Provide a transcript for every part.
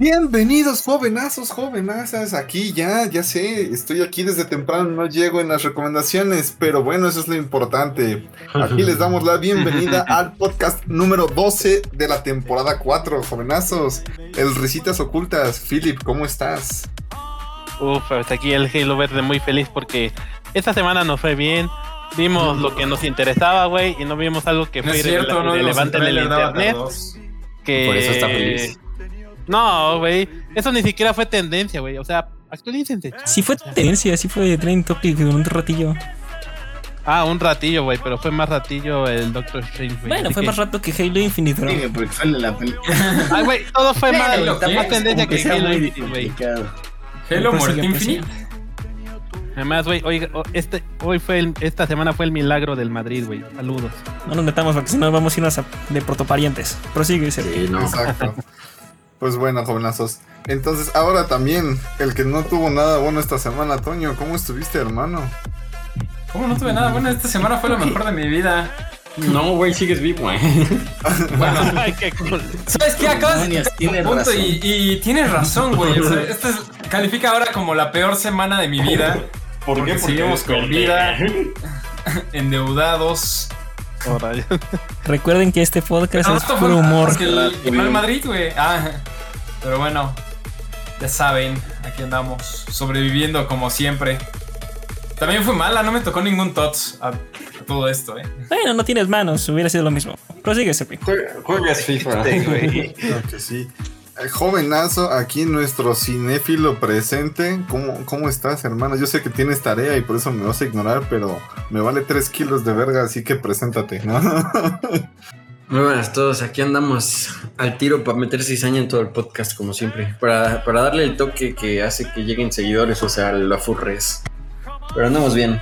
Bienvenidos, jovenazos, jovenazas. Aquí ya, ya sé, estoy aquí desde temprano, no llego en las recomendaciones, pero bueno, eso es lo importante. Aquí les damos la bienvenida al podcast número 12 de la temporada 4, jovenazos. El Risitas Ocultas. Philip, ¿cómo estás? Uf, pues aquí el Halo Verde muy feliz porque esta semana nos fue bien. Vimos lo que nos interesaba, güey, y no vimos algo que No fue no en el internet. Que... Por eso está feliz. No, güey, eso ni siquiera fue tendencia, güey. O sea, actualícense. Sí fue tendencia, sí fue trending topic un ratillo. Ah, un ratillo, güey, pero fue más ratillo el Doctor Strange, güey. Bueno, fue que- más rato que Halo Infinite, bro. Sí, porque fue la película. Ay, güey, todo fue más, tendencia que Halo Infinite, güey. Halo prosigue. Infinite. Además, güey, oiga, o- este, hoy fue el- esta semana fue el milagro del Madrid, güey. Saludos. No nos metamos porque si no vamos a irnos a- de protoparientes. Prosigue, Sergio. Sí, no. Exacto. Pues bueno, jovenazos. Entonces, ahora también, el que no tuvo nada bueno esta semana, Toño, ¿cómo estuviste, hermano? ¿Cómo no tuve nada? Bueno, esta semana fue lo mejor de mi vida. No, güey, sigues vivo, güey. Bueno, qué. ¿sabes qué? Acabas de un punto y, y tienes razón, güey. O sea, esta es- califica ahora como la peor semana de mi vida. ¿Por Porque seguimos con vida, endeudados. Recuerden que este podcast No, es puro humor. porque el, el Madrid, güey. Ah, pero bueno, ya saben, aquí andamos, sobreviviendo como siempre. También fue mala, no me tocó ningún tots a, a todo esto, eh. Bueno, no tienes manos, hubiera sido lo mismo. Prosigue, Sergio. Jue- Juegas FIFA. Claro que sí. Jovenazo, aquí nuestro cinéfilo presente. ¿Cómo, ¿Cómo estás, hermano? Yo sé que tienes tarea y por eso me vas a ignorar, pero me vale 3 kilos de verga, así que preséntate, ¿no? Muy buenas a todos, aquí andamos al tiro para meter cizaña en todo el podcast, como siempre. Para, para darle el toque que hace que lleguen seguidores, o sea, la furres. Pero andamos bien.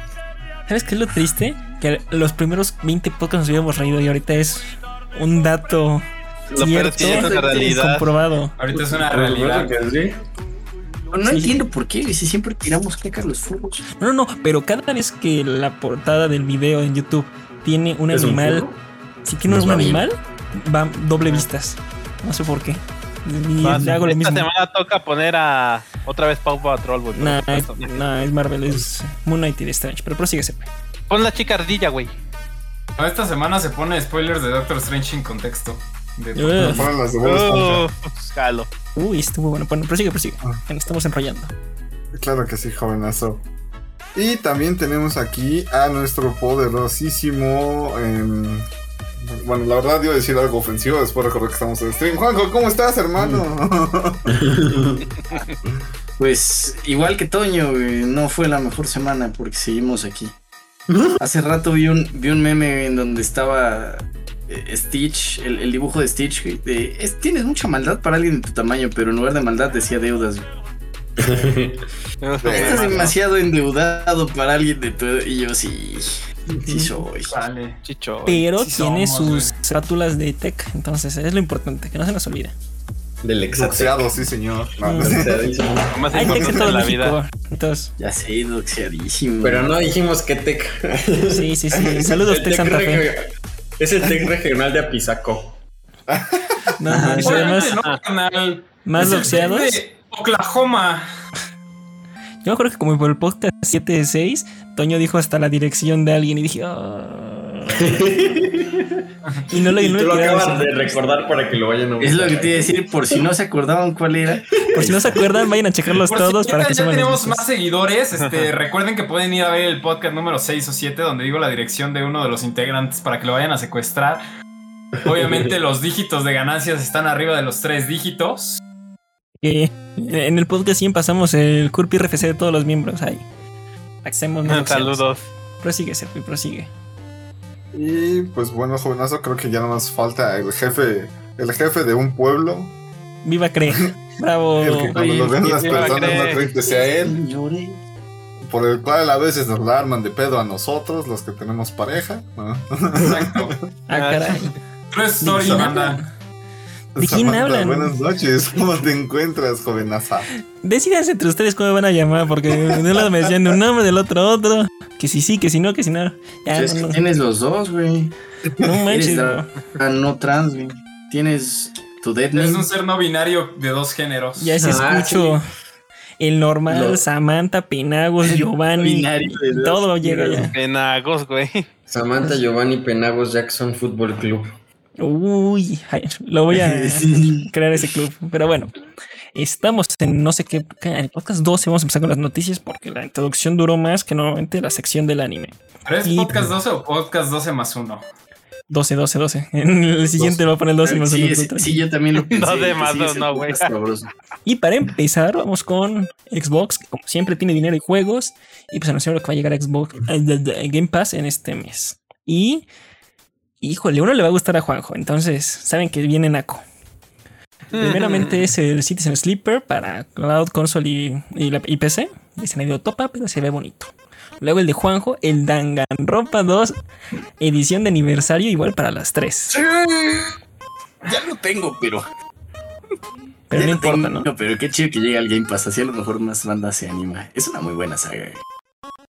¿Sabes qué es lo triste? Que los primeros 20 podcasts nos habíamos reído y ahorita es un dato Lo peor es cierto que ya es una realidad. comprobado. Ahorita es una realidad. No, no Sí. entiendo por qué, si siempre tiramos caca a los furros. No, no, no, pero cada vez que la portada del video en YouTube tiene un ¿Es un animal, si tiene Nos un va bien. animal, va doble vistas. No sé por qué. Y Vas, le hago lo esta mismo. semana toca poner a otra vez Pau Patrol, güey. Nah, nah, es Marvel, es Moon Knight y Strange. Pero prosigue, Sergio. Pon la chica ardilla, güey. No, Esta semana se pone spoilers de Doctor Strange en contexto. De- Ugh. Fueron las. Uh, jalo. Uy, estuvo bueno. Bueno, prosigue, prosigue. Ah. Que nos estamos enrollando. Claro que sí, jovenazo. Y también tenemos aquí a nuestro poderosísimo. em, bueno, la verdad, iba a decir algo ofensivo. Después recordé que estamos en stream. Juanjo, ¿cómo estás, hermano? Pues igual que Toño, no fue la mejor semana porque seguimos aquí. Hace rato vi un, vi un meme en donde estaba Stitch, el, el dibujo de Stitch. güey, de, "Es- tienes mucha maldad para alguien de tu tamaño, pero en lugar de maldad decía deudas. güey. Estás demasiado endeudado para alguien de tu edad. Y yo sí, sí soy. Vale. Chicho. Pero sí tiene somos, sus cátulas de tech. Entonces, es lo importante, que no se nos olvide. Del exatec. Boxeado, sí, señor. No, no sé. Boxeadísimo. Lo más Hay tech en de la México. vida. Entonces, Ya sé, doxeadísimo. Pero no dijimos que tech. sí, sí, sí. Saludos, Tech tec Santa Fe. Es el tech regional de Apizaco. No, manches, además, Obviamente no, más de Oklahoma. Yo acuerdo que como por el podcast 7 de 6, Toño dijo hasta la dirección de alguien y dije, "Ah". y no lo, Y no tú lo decir. de recordar para que lo vayan a Es lo buscar. que te iba a decir, por si no se acordaban cuál era. Por si no se acuerdan, vayan a checarlos Por todos si para ya- que ya tenemos más seguidores. Este, recuerden que pueden ir a ver el podcast número 6 o 7, donde digo la dirección de uno de los integrantes para que lo vayan a secuestrar. Obviamente, los dígitos de ganancias están arriba de los tres dígitos. En el podcast 100 pasamos el CURP RFC de todos los miembros ahí. Hacemos. Saludos. Prosigue, Sergio, prosigue. Y pues bueno, jovenazo, creo que ya no nos falta el jefe, el jefe de un pueblo. Viva Cree. Bravo. El que cuando lo vean las personas no Cree. creen que sea él. Señores. Por el cual a veces nos la arman de pedo a nosotros, los que tenemos pareja. ¿no? Exacto. Ah, caray. Story, banda. ¿De quién Samantha, hablan? Buenas noches, ¿cómo te encuentras, jovenaza? Decídanse entre ustedes cómo me van a llamar, porque de un lado me decían un nombre, del otro otro. Que si sí, que si no, que si no. Ya, Es que no, tienes los dos, güey. no Eres manches. la- la no trans, güey. Tienes tu dead Es un ser no binario de dos géneros. Ya se Ah, escucho el normal, Lo- Samantha, Penagos, Giovanni. binario de dos Todo llega ya. Penagos, güey. Samantha Giovanni Penagos Jackson Fútbol Club. Uy, lo voy a crear ese club. Pero bueno, estamos en no sé qué, en el podcast 12 vamos a empezar con las noticias porque la introducción duró más que normalmente la sección del anime. ¿Pero es Y- podcast 12 o podcast 12 más 1? 12, 12, 12. En el siguiente va a poner 12 más sí, uno. sí, sí, yo también lo pensé. No de que más sí, dos, es el no, güey. Y para empezar, vamos con Xbox, que como siempre tiene dinero y juegos. Y pues anunciaron que va a llegar a Xbox eh, de- de- Game Pass en este mes. Y, híjole, uno le va a gustar a Juanjo. Entonces, saben que viene Naco. Primeramente es el Citizen Sleeper para Cloud, Console y, y, la- y PC. Ahí de topa, pero se ve bonito. Luego el de Juanjo, el Danganronpa 2, edición de aniversario, igual para las tres. Ya lo tengo, pero. Pero ya no importa, tengo, ¿no? Pero qué chido que llegue al Game Pass. Así a lo mejor más banda se anima. Es una muy buena saga.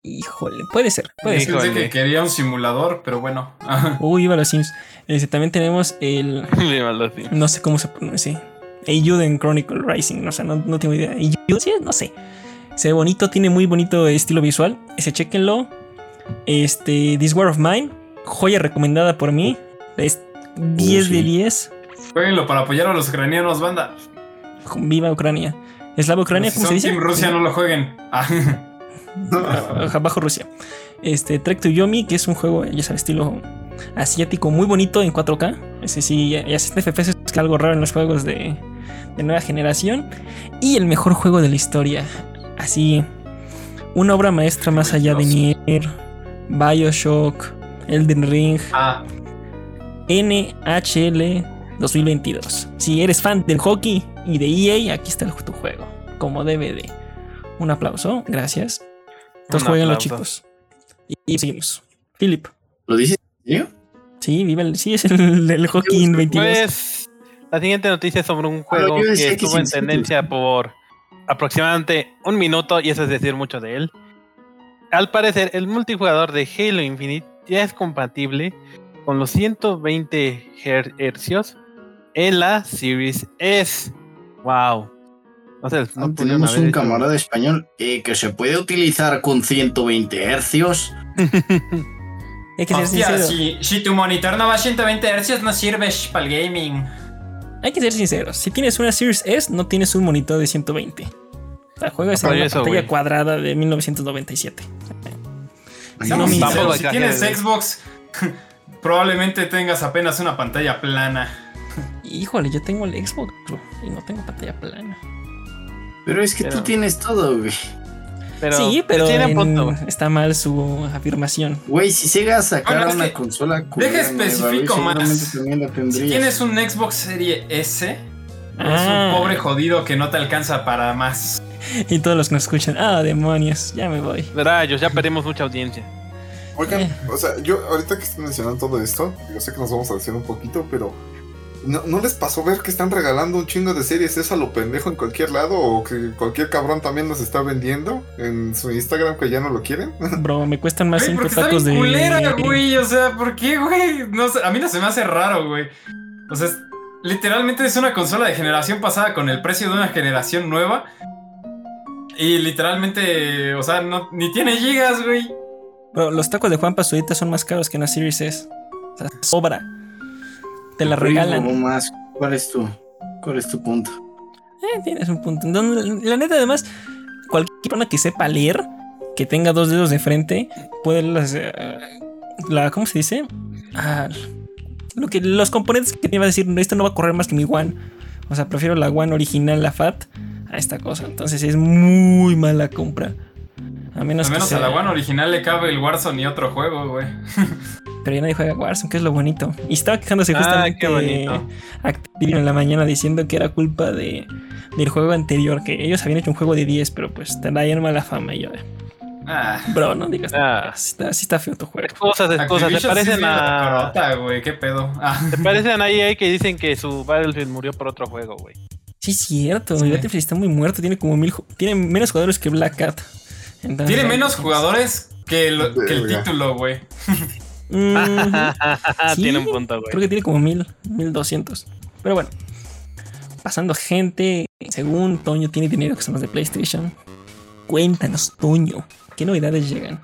Híjole, puede ser, puede ser. Que quería un simulador, pero bueno. Uy, iba a los Sims. Este, también tenemos el. No sé cómo se pronuncia. Eiyuden Chronicle Rising. No sé, no, no tengo idea. Eiyuden, sí, no sé. Se ve bonito, tiene muy bonito estilo visual. Ese, chequenlo. Este, This War of Mine. Joya recomendada por mí. Es 10 de sí. 10. Jueguenlo para apoyar a los ucranianos, banda. Viva Ucrania. ¿Eslava Ucrania? Si ¿Cómo se dice? Team Rusia, no lo jueguen. Ah, Bajo Rusia. Este, Trek to Yomi, que es un juego, ya sabes, estilo asiático muy bonito en 4K. Ese sí, ya, ya 60 FPS es algo raro en los juegos de, de nueva generación. Y el mejor juego de la historia. Así, una obra maestra más allá de Nier, Bioshock, Elden Ring, ah, NHL 2022. Si eres fan del hockey y de EA, aquí está el- tu juego. Como de. Un aplauso, gracias. Entonces Un jueguen los chicos. Y, y seguimos. Philip. ¿Lo dices en serio? Sí, viva el, sí, es el, el hockey en 22. Pues la siguiente noticia es sobre un juego yo decía que que estuvo en tendencia por aproximadamente un minuto y eso es decir mucho de él. Al parecer, el multijugador de Halo Infinite ya es compatible con los 120 her- hercios en la Series S. Wow. No tenemos un hecho- camarada español eh, que se puede utilizar con 120 hercios. Hay que ser hostia, sincero. si, si tu monitor no va a 120 Hz, no sirves para el gaming. Hay que ser sinceros. Si tienes una Series S, no tienes un monitor de 120. O sea, juegas en una eso, pantalla cuadrada de 1997. Seamos mi- sinceros, Vamos, si tienes de- Xbox, probablemente tengas apenas una pantalla plana. Híjole, yo tengo el Xbox bro, y no tengo pantalla plana. Pero es que Pero- tú tienes todo, güey. Pero, sí, pero tiene en- punto. está mal su afirmación. Güey, si Sega sacara Bueno, una que- consola deja especifico güey, más. seguramente también la tendrías. Si tienes un Xbox Serie S, Ah. es un pobre jodido que no te alcanza para más. Y todos los que nos escuchan, ah, demonios, ya me voy. Rayos, ya perdimos mucha audiencia. Oigan, Eh. o sea, yo ahorita que estoy mencionando todo esto, yo sé que nos vamos a decir un poquito, pero ¿no, ¿no les pasó ver que están regalando un chingo de series eso a lo pendejo en cualquier lado? ¿O que cualquier cabrón también nos está vendiendo en su Instagram que ya no lo quieren? Bro, me cuestan más Güey, 5 porque está tacos de. culera, güey. O sea, ¿por qué, güey? No sé, a mí no se me hace raro, güey. O sea, es- literalmente es una consola de generación pasada con el precio de una generación nueva. Y literalmente, o sea, no, ni tiene gigas, güey. Bro, los tacos de Juan Pazurita son más caros que una Series S. O sea, sobra. Te la regalan. Más. ¿Cuál es tu, cuál es tu punto? Eh, tienes un punto. Entonces, la neta, además, cualquier persona que sepa leer, que tenga dos dedos de frente, puede las. eh, la, ¿Cómo se dice? Ah, lo que, los componentes que te iba a decir, esto no va a correr más que mi One. O sea, prefiero la One original, la FAT, a esta cosa. Entonces es muy mala compra. A menos, Al menos que a sea- la One original le cabe el Warzone y otro juego, güey. Pero ya nadie juega Warzone, que es lo bonito. Y estaba quejándose Ah, justamente qué bonito. Activision en la mañana diciendo que era culpa de, del juego anterior, que ellos habían hecho un juego de 10, pero pues traían mala fama. Y yo, de, Ah. bro, no digas, Ah. sí está, sí está feo tu juego. Excusas, excusas. Se Activision sí parecen bien a. carota, güey. ¿Qué pedo? Ah. Se parecen a EA que dicen que su Battlefield murió por otro juego, güey. Sí, es cierto, Sí. Battlefield está muy muerto, tiene como mil, tiene menos jugadores que Black Cat. Entonces, Tiene menos jugadores que el, que el Verga. título, güey. mm, Sí, Tiene un punto, Creo güey. que tiene como mil, mil doscientos. Pero bueno, pasando gente. Según Toño tiene dinero que son los de PlayStation. Cuéntanos, Toño, ¿qué novedades llegan?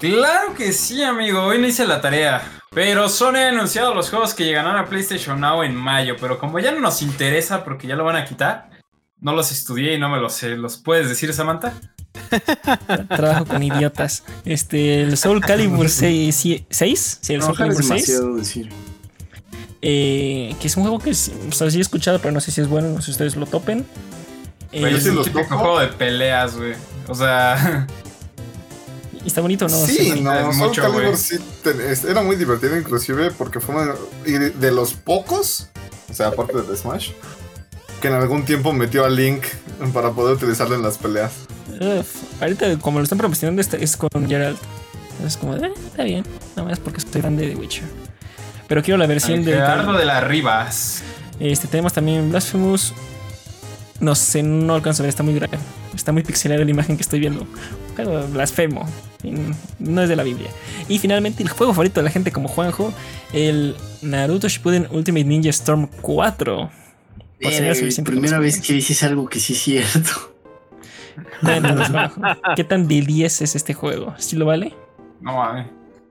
Claro que sí, amigo. Hoy no hice la tarea. Pero Sony ha anunciado los juegos que llegarán a PlayStation Now en mayo. Pero como ya no nos interesa porque ya lo van a quitar, no los estudié y no me los sé. ¿Los puedes decir, Samantha? Trabajo con idiotas. Este, el Soul Calibur 6. Sí, el Soul Calibur 6. decir. Eh, que es un juego que sí, o sea, sí he escuchado, pero no sé si es bueno, no sé si ustedes lo topen. Güey, Eh, es sí un típico juego de peleas, güey. O sea, ¿y ¿Está bonito no? Sí, Sí. no, es Soul mucho, Calibur güey. sí te- era muy divertido inclusive porque fue uno de los pocos, o sea, aparte de Smash, que en algún tiempo metió a Link para poder utilizarlo en las peleas. Uf, ahorita, como lo están promocionando, este- es con Geralt. Es como, eh, está bien. Nada más porque soy fan de The Witcher. Pero quiero la versión de. Gerardo de las Rivas. Este, tenemos también Blasphemous. No sé, no alcanzo a ver, está muy grave. Está muy pixelada la imagen que estoy viendo. Pero blasfemo. No es de la Biblia. Y finalmente, el juego favorito de la gente como Juanjo: el Naruto Shippuden Ultimate Ninja Storm 4. Por si no Verga, es suficiente primera vez que dices algo que sí es cierto. Cuéntanos, Juanjo, ¿Qué tan de 10 es este juego? ¿Sí lo vale? No mames.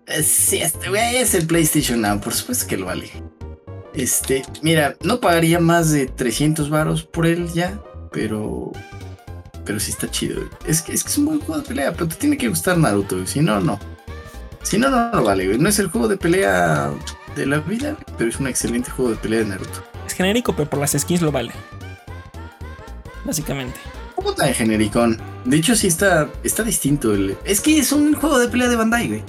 Eh, Sí, este güey es el PlayStation Now, por supuesto que lo vale. Este, mira, no pagaría más de 300 varos por él ya, pero pero sí está chido. Es que es que es un buen juego de pelea, pero te tiene que gustar Naruto, güey. si no no. Si no no lo vale, güey. No es el juego de pelea de la vida, pero es un excelente juego de pelea de Naruto. Es genérico, pero por las skins lo vale. Básicamente. ¿Cómo tan genericón? De hecho sí está está distinto el Es que es un juego de pelea de Bandai, güey.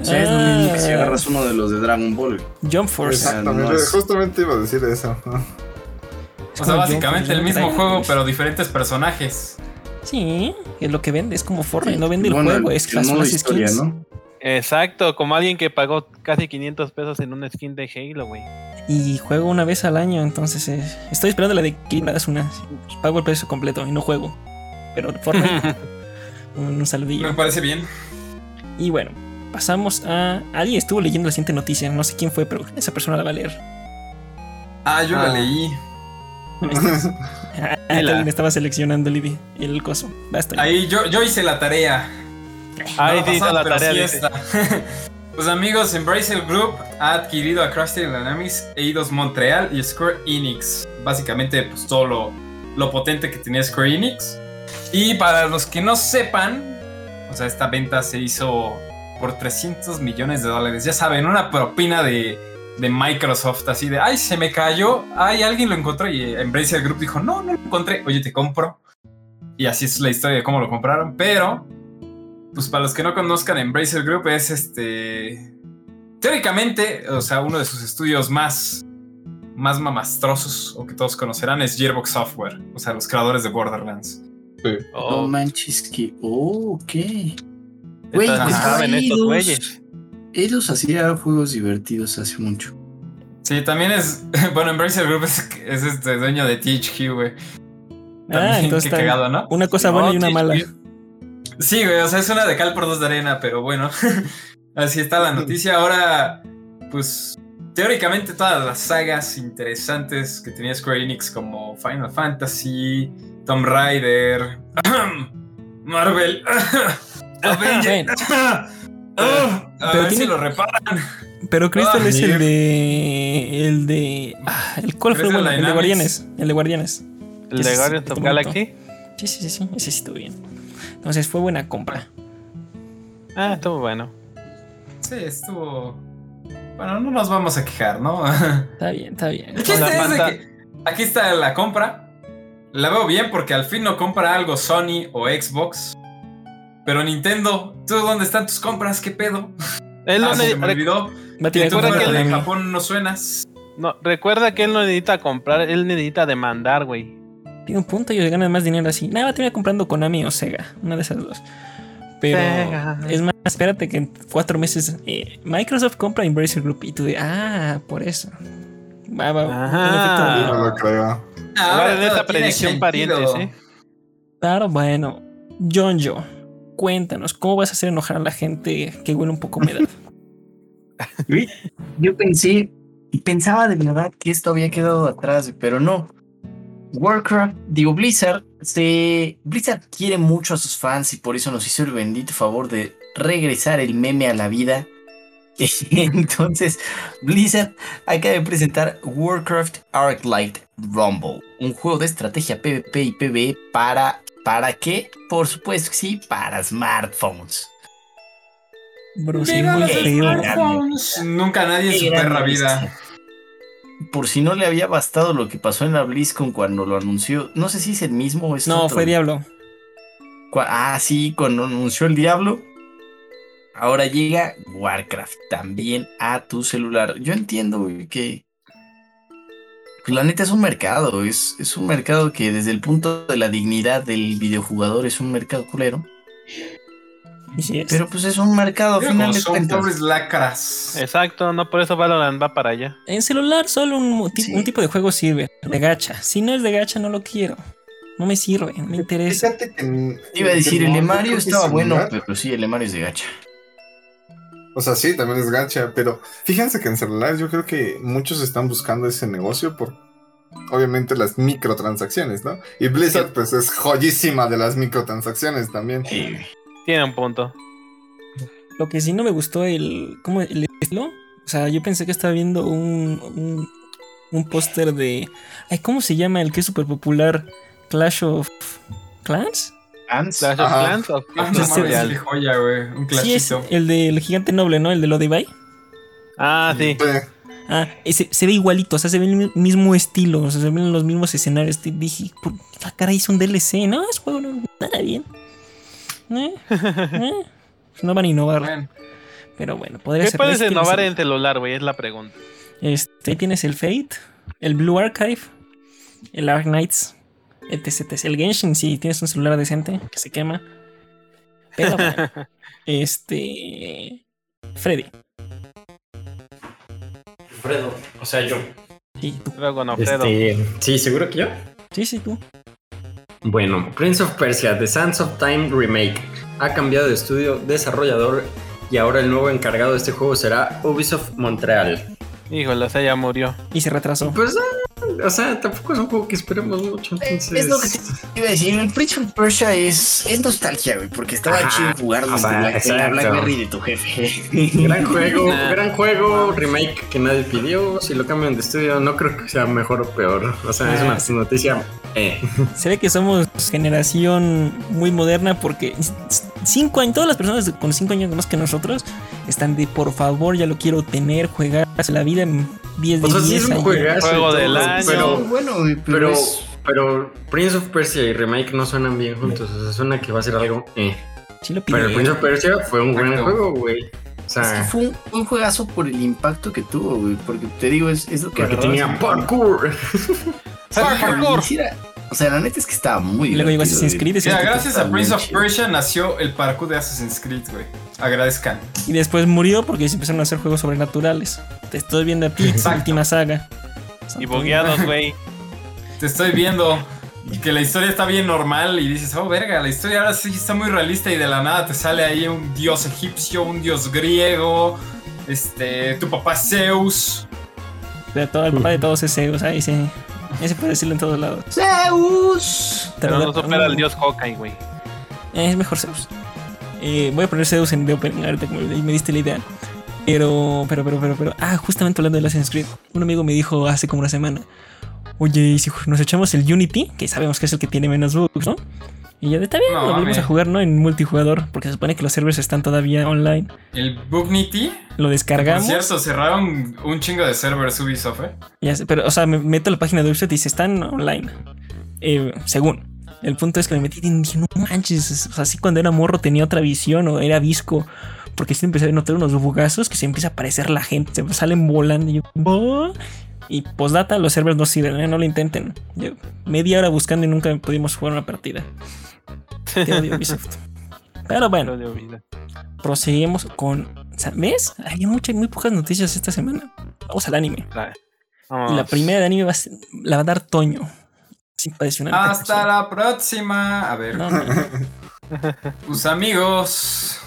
O sea, es lo mismo que si Ah. agarras uno de los de Dragon Ball, güey. Jump Force. Exactamente, no es- justamente iba a decir eso. Es O sea, básicamente el mismo juego, pero diferentes personajes. Sí, es lo que vende, es como Fortnite, no vende Bueno, el juego, es el las, modo las historia, skins. ¿no? Exacto, como alguien que pagó casi 500 pesos en una skin de Halo, güey. Y juego una vez al año, entonces eh, estoy esperando la de que me das una. Pago el precio completo y no juego. Pero Fortnite, un, un saludillo. Me parece bien. Y bueno, pasamos a. Alguien estuvo leyendo la siguiente noticia, no sé quién fue, pero esa persona la va a leer. Ah, yo Ah. la leí. Ah, alguien estaba seleccionando el, el coso. Basta. Ahí yo, yo hice la tarea. Ahí la tarea. dice. Pues amigos, Embracer Group ha adquirido a Crystal Dynamics, Eidos Montreal y Square Enix. Básicamente, pues todo lo, lo potente que tenía Square Enix. Y para los que no sepan, o sea, esta venta se hizo por 300 millones de dólares. Ya saben, una propina de, de Microsoft, así de, ay, se me cayó, ay, alguien lo encontró. Y Embracer Group dijo, no, no lo encontré, oye, te compro. Y así es la historia de cómo lo compraron. Pero pues para los que no conozcan, Embracer Group es este. Teóricamente, o sea, uno de sus estudios más, más mamastrosos o que todos conocerán es Gearbox Software, o sea, los creadores de Borderlands. Oh, No manches que. Oh, ok. Güey, pues, saben estos ellos- güeyes. Ellos hacían juegos divertidos hace mucho. Sí, también es. Bueno, Embracer Group es, es este dueño de THQ, güey. Ah, También, entonces qué está- cagado, ¿no? Una cosa No, buena y una sí, mala. Sí. Güey, o sea, es una de cal por dos de arena, pero bueno, así está la noticia. Ahora, pues, teóricamente todas las sagas interesantes que tenía Square Enix, como Final Fantasy, Tomb Raider, Marvel, Avengers, a Pero ver tiene- si lo reparan. Pero Crystal Ah, es el de. El de. ah, el cuál fue bueno, el de. Guardianes. El de Guardianes. El de te of. Galaxy. Sí, sí, sí, sí. Ese sí estuvo bien. Entonces fue buena compra. Ah, estuvo bueno. Sí, estuvo. Bueno, no nos vamos a quejar, ¿no? Está bien, está bien. El chiste es de que aquí está la compra. La veo bien porque al fin no compra algo Sony o Xbox. Pero Nintendo, ¿tú dónde están tus compras? ¿Qué pedo? Él no Ah, se ne- me olvidó. Que tú que de. Japón no suenas. no, recuerda que él no necesita comprar, él necesita demandar, güey. Tiene un punto y le gana más dinero así. Nada, va a terminar comprando Konami o Sega. Una de esas dos. Pero Sega. es más, espérate que en cuatro meses eh, Microsoft compra Embracer Group y tú de, ah, por eso. Va, va, un Ajá. efecto de- No lo creo. Ahora en todo esta predicción parientes, ¿eh? Claro, bueno. John Joe, cuéntanos, ¿cómo vas a hacer enojar a la gente que huele un poco a humedad? Yo pensé, pensaba de verdad que esto había quedado atrás, pero no. Warcraft, digo Blizzard, se, Blizzard quiere mucho a sus fans y por eso nos hizo el bendito favor de regresar el meme a la vida. Entonces, Blizzard acaba de presentar Warcraft Arclight Rumble, un juego de estrategia PvP y PvE para ¿para qué? Por supuesto que sí, para smartphones. Bro, sí, Mira muy los feo. smartphones. Nunca nadie en su perra vida. Por si no le había bastado lo que pasó en la BlizzCon cuando lo anunció, no sé si es el mismo o es No, otro. fue Diablo. Ah, sí, cuando anunció el Diablo. Ahora llega Warcraft también a tu celular. Yo entiendo que. Pues la neta es un mercado. Es, es un mercado que desde el punto de la dignidad del videojugador es un mercado culero. Pero pues es un mercado a Mira final de son cuentas. pobres lacras. Exacto, no por eso Valorant va para allá. En celular solo un, Sí. tipo de juego sirve. De gacha. Si no es de gacha, no lo quiero. No me sirve, no me interesa. Fíjate que. Iba a decir, el Emario estaba es bueno, pero sí, el Emario es de gacha. O sea, sí, también es gacha, pero fíjense que en celular yo creo que muchos están buscando ese negocio por obviamente las microtransacciones, ¿no? Y Blizzard pues es joyísima de las microtransacciones también. Sí. Tiene un punto. Lo que sí no me gustó el. ¿Cómo el estilo? O sea, yo pensé que estaba viendo un. un, un póster de. Ay, ¿cómo se llama el que es súper popular? Clash of Clans? Ants. Clash of Ajá. Clans o Ah, Clash no mames, Royale? qué joya, güey. Un Sí, es clasito. el del gigante noble, ¿no? El de Lodivay. Ah, sí. Ah, ese, se ve igualito, o sea, se ve el mi- mismo estilo, o sea, se ven los mismos escenarios. Te dije, por la cara hizo un DLC, no, es juego, no, nada bien. Eh, eh, no van a innovar, Bueno, pero bueno, podría ¿Qué ser. puedes es que no innovar en celular, güey? Es la pregunta. Este, ahí tienes el Fate, el Blue Archive, el Ark Knights, etc, etc. El Genshin, si tienes un celular decente, que se quema. Pero bueno, este. Freddy, Fredo, o sea, yo. sí, tú. Luego no, Fredo. Este, sí, seguro que yo. Sí, sí, tú. Bueno, Prince of Persia, The Sands of Time Remake, ha cambiado de estudio desarrollador y ahora el nuevo encargado de este juego será Ubisoft Montreal. Híjole, o sea, ya murió. Y se retrasó. Pues, ah, o sea, tampoco es un juego que esperemos mucho, entonces... Es lo que te iba a decir. El Prince of Persia es, es nostalgia, güey, porque estaba Ajá, chido jugarlo o sea, en, la. Blackberry de tu jefe. Gran juego, Nah. gran juego, remake que nadie pidió. Si lo cambian de estudio, no creo que sea mejor o peor. O sea, es Ah, una noticia. Eh. Se ve que somos generación muy moderna porque cinco años, todas las personas con cinco años más que nosotros están de por favor, ya lo quiero tener, jugar la vida en 10 de O sea, sí 10 es un juegazo. Juego del año. Pero, bueno, pero, pero, es- pero Prince of Persia y remake no suenan bien juntos. O sea, suena que va a ser algo. Eh. Sí lo Pero. Prince of Persia fue un gran Exacto. juego, güey. O es que sea, fue un, un juegazo por el impacto que tuvo, güey. Porque te digo, es, es lo que porque tenía y- parkour. Parkour. Y O sea, la neta es que estaba muy Y luego llegó Assassin's. Creed. Mira, gracias a Prince of. Persia nació el parkour de Assassin's Creed, güey. Agradezcan. Y después murió porque se empezaron a hacer juegos sobrenaturales. Te estoy viendo a ti, última saga. Y bugueados, güey. Te estoy viendo que la historia está bien normal y dices, oh, verga, la historia ahora sí está muy realista y de la nada te sale ahí un dios egipcio, un dios griego, este, tu papá es Zeus. De todo, el papá de todos es Zeus. Ahí sí. Ese puede decirlo en todos lados. ¡Zeus! Pero no supera al dios Hawkeye, güey. Eh, Es mejor Zeus. Eh, voy a poner Zeus en The Open ahorita que me, me diste la idea. Pero, pero, pero, pero, pero. Ah, justamente hablando de Assassin's Creed. Un amigo me dijo hace como una semana. Oye, ¿y si nos echamos el Unity? Que sabemos que es el que tiene menos bugs, ¿no? Y yo, está bien, No, lo volvemos a jugar, ¿no? En multijugador. Porque se supone que los servers están todavía online. El Bugnity. Lo Por descargamos. cierto, cerraron un chingo de servers Ubisoft, ¿eh? Ya sé, pero, o sea, me meto a la página de Ubisoft y dice, están online. Eh, según. El punto es que me metí y dije, no manches. O sea, así cuando era morro tenía otra visión o era visco. Porque sí empecé a notar unos bugazos que se empieza a aparecer la gente, se salen volando. Y yo. Y postdata, los servers no sirven, ¿eh? no lo intenten. Yo, media hora buscando y nunca pudimos jugar una partida. Te odio, Ubisoft. Pero bueno, proseguimos con. ¿Ves? Había muchas, muy pocas noticias esta semana. Vamos al anime. Y la primera de anime va a ser- la va a dar Toño. Hasta la próxima. A ver, No, no. tus amigos.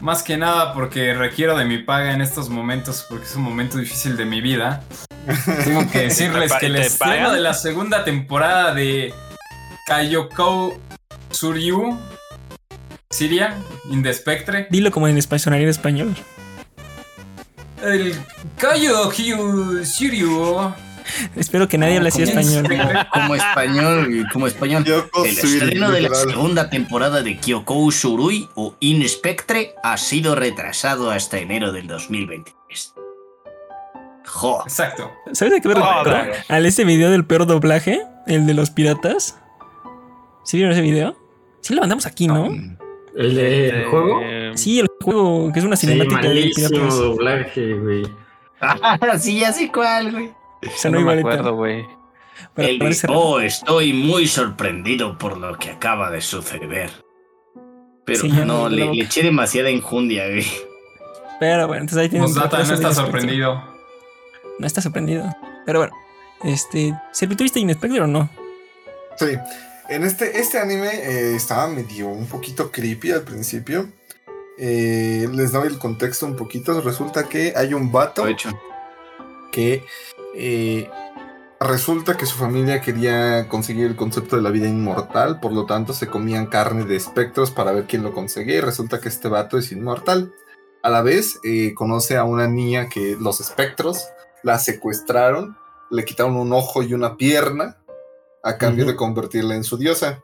Más que nada porque requiero de mi paga en estos momentos, porque es un momento difícil de mi vida. Tengo que decirles que el ¿Te estreno pagan? de la segunda temporada de Kayoko Suryu Siria, in the Spectre. Dilo como en español, sonaría en español. El Kayoko Suryu. Espero que nadie hable así español. Como español, como español. Yoko El estreno de la segunda temporada de Kyokou Surui o In Spectre ha sido retrasado hasta enero del 2023. Jo. Exacto. ¿Sabes de qué me recuerda? Al ese video del peor doblaje, el de los piratas. ¿Sí vieron ese video? Sí lo mandamos aquí, ¿no? ¿El, de- el juego? Eh, Sí, el juego que es una Sí, cinemática de malísimo piratas. doblaje, güey. Ah, sí, ya sé cuál, güey. O sea, no no me igualita. acuerdo, güey. Pero El parece- oh, estoy muy sorprendido por lo que acaba de suceder. Pero Sí, no, le, eché demasiada enjundia, güey. Pero bueno, entonces ahí tienen Nos data, no está sorprendido. No está sorprendido. Pero bueno, este. ¿Servi tuviste Inspector o no? Sí. En este, este anime eh, estaba medio un poquito creepy al principio. Eh, les doy el contexto un poquito. Resulta que hay un vato hecho. que eh, resulta que su familia quería conseguir el concepto de la vida inmortal, por lo tanto se comían carne de espectros para ver quién lo conseguía y resulta que este vato es inmortal. A la vez eh, conoce a una niña que los espectros la secuestraron, le quitaron un ojo y una pierna a cambio de convertirla en su diosa.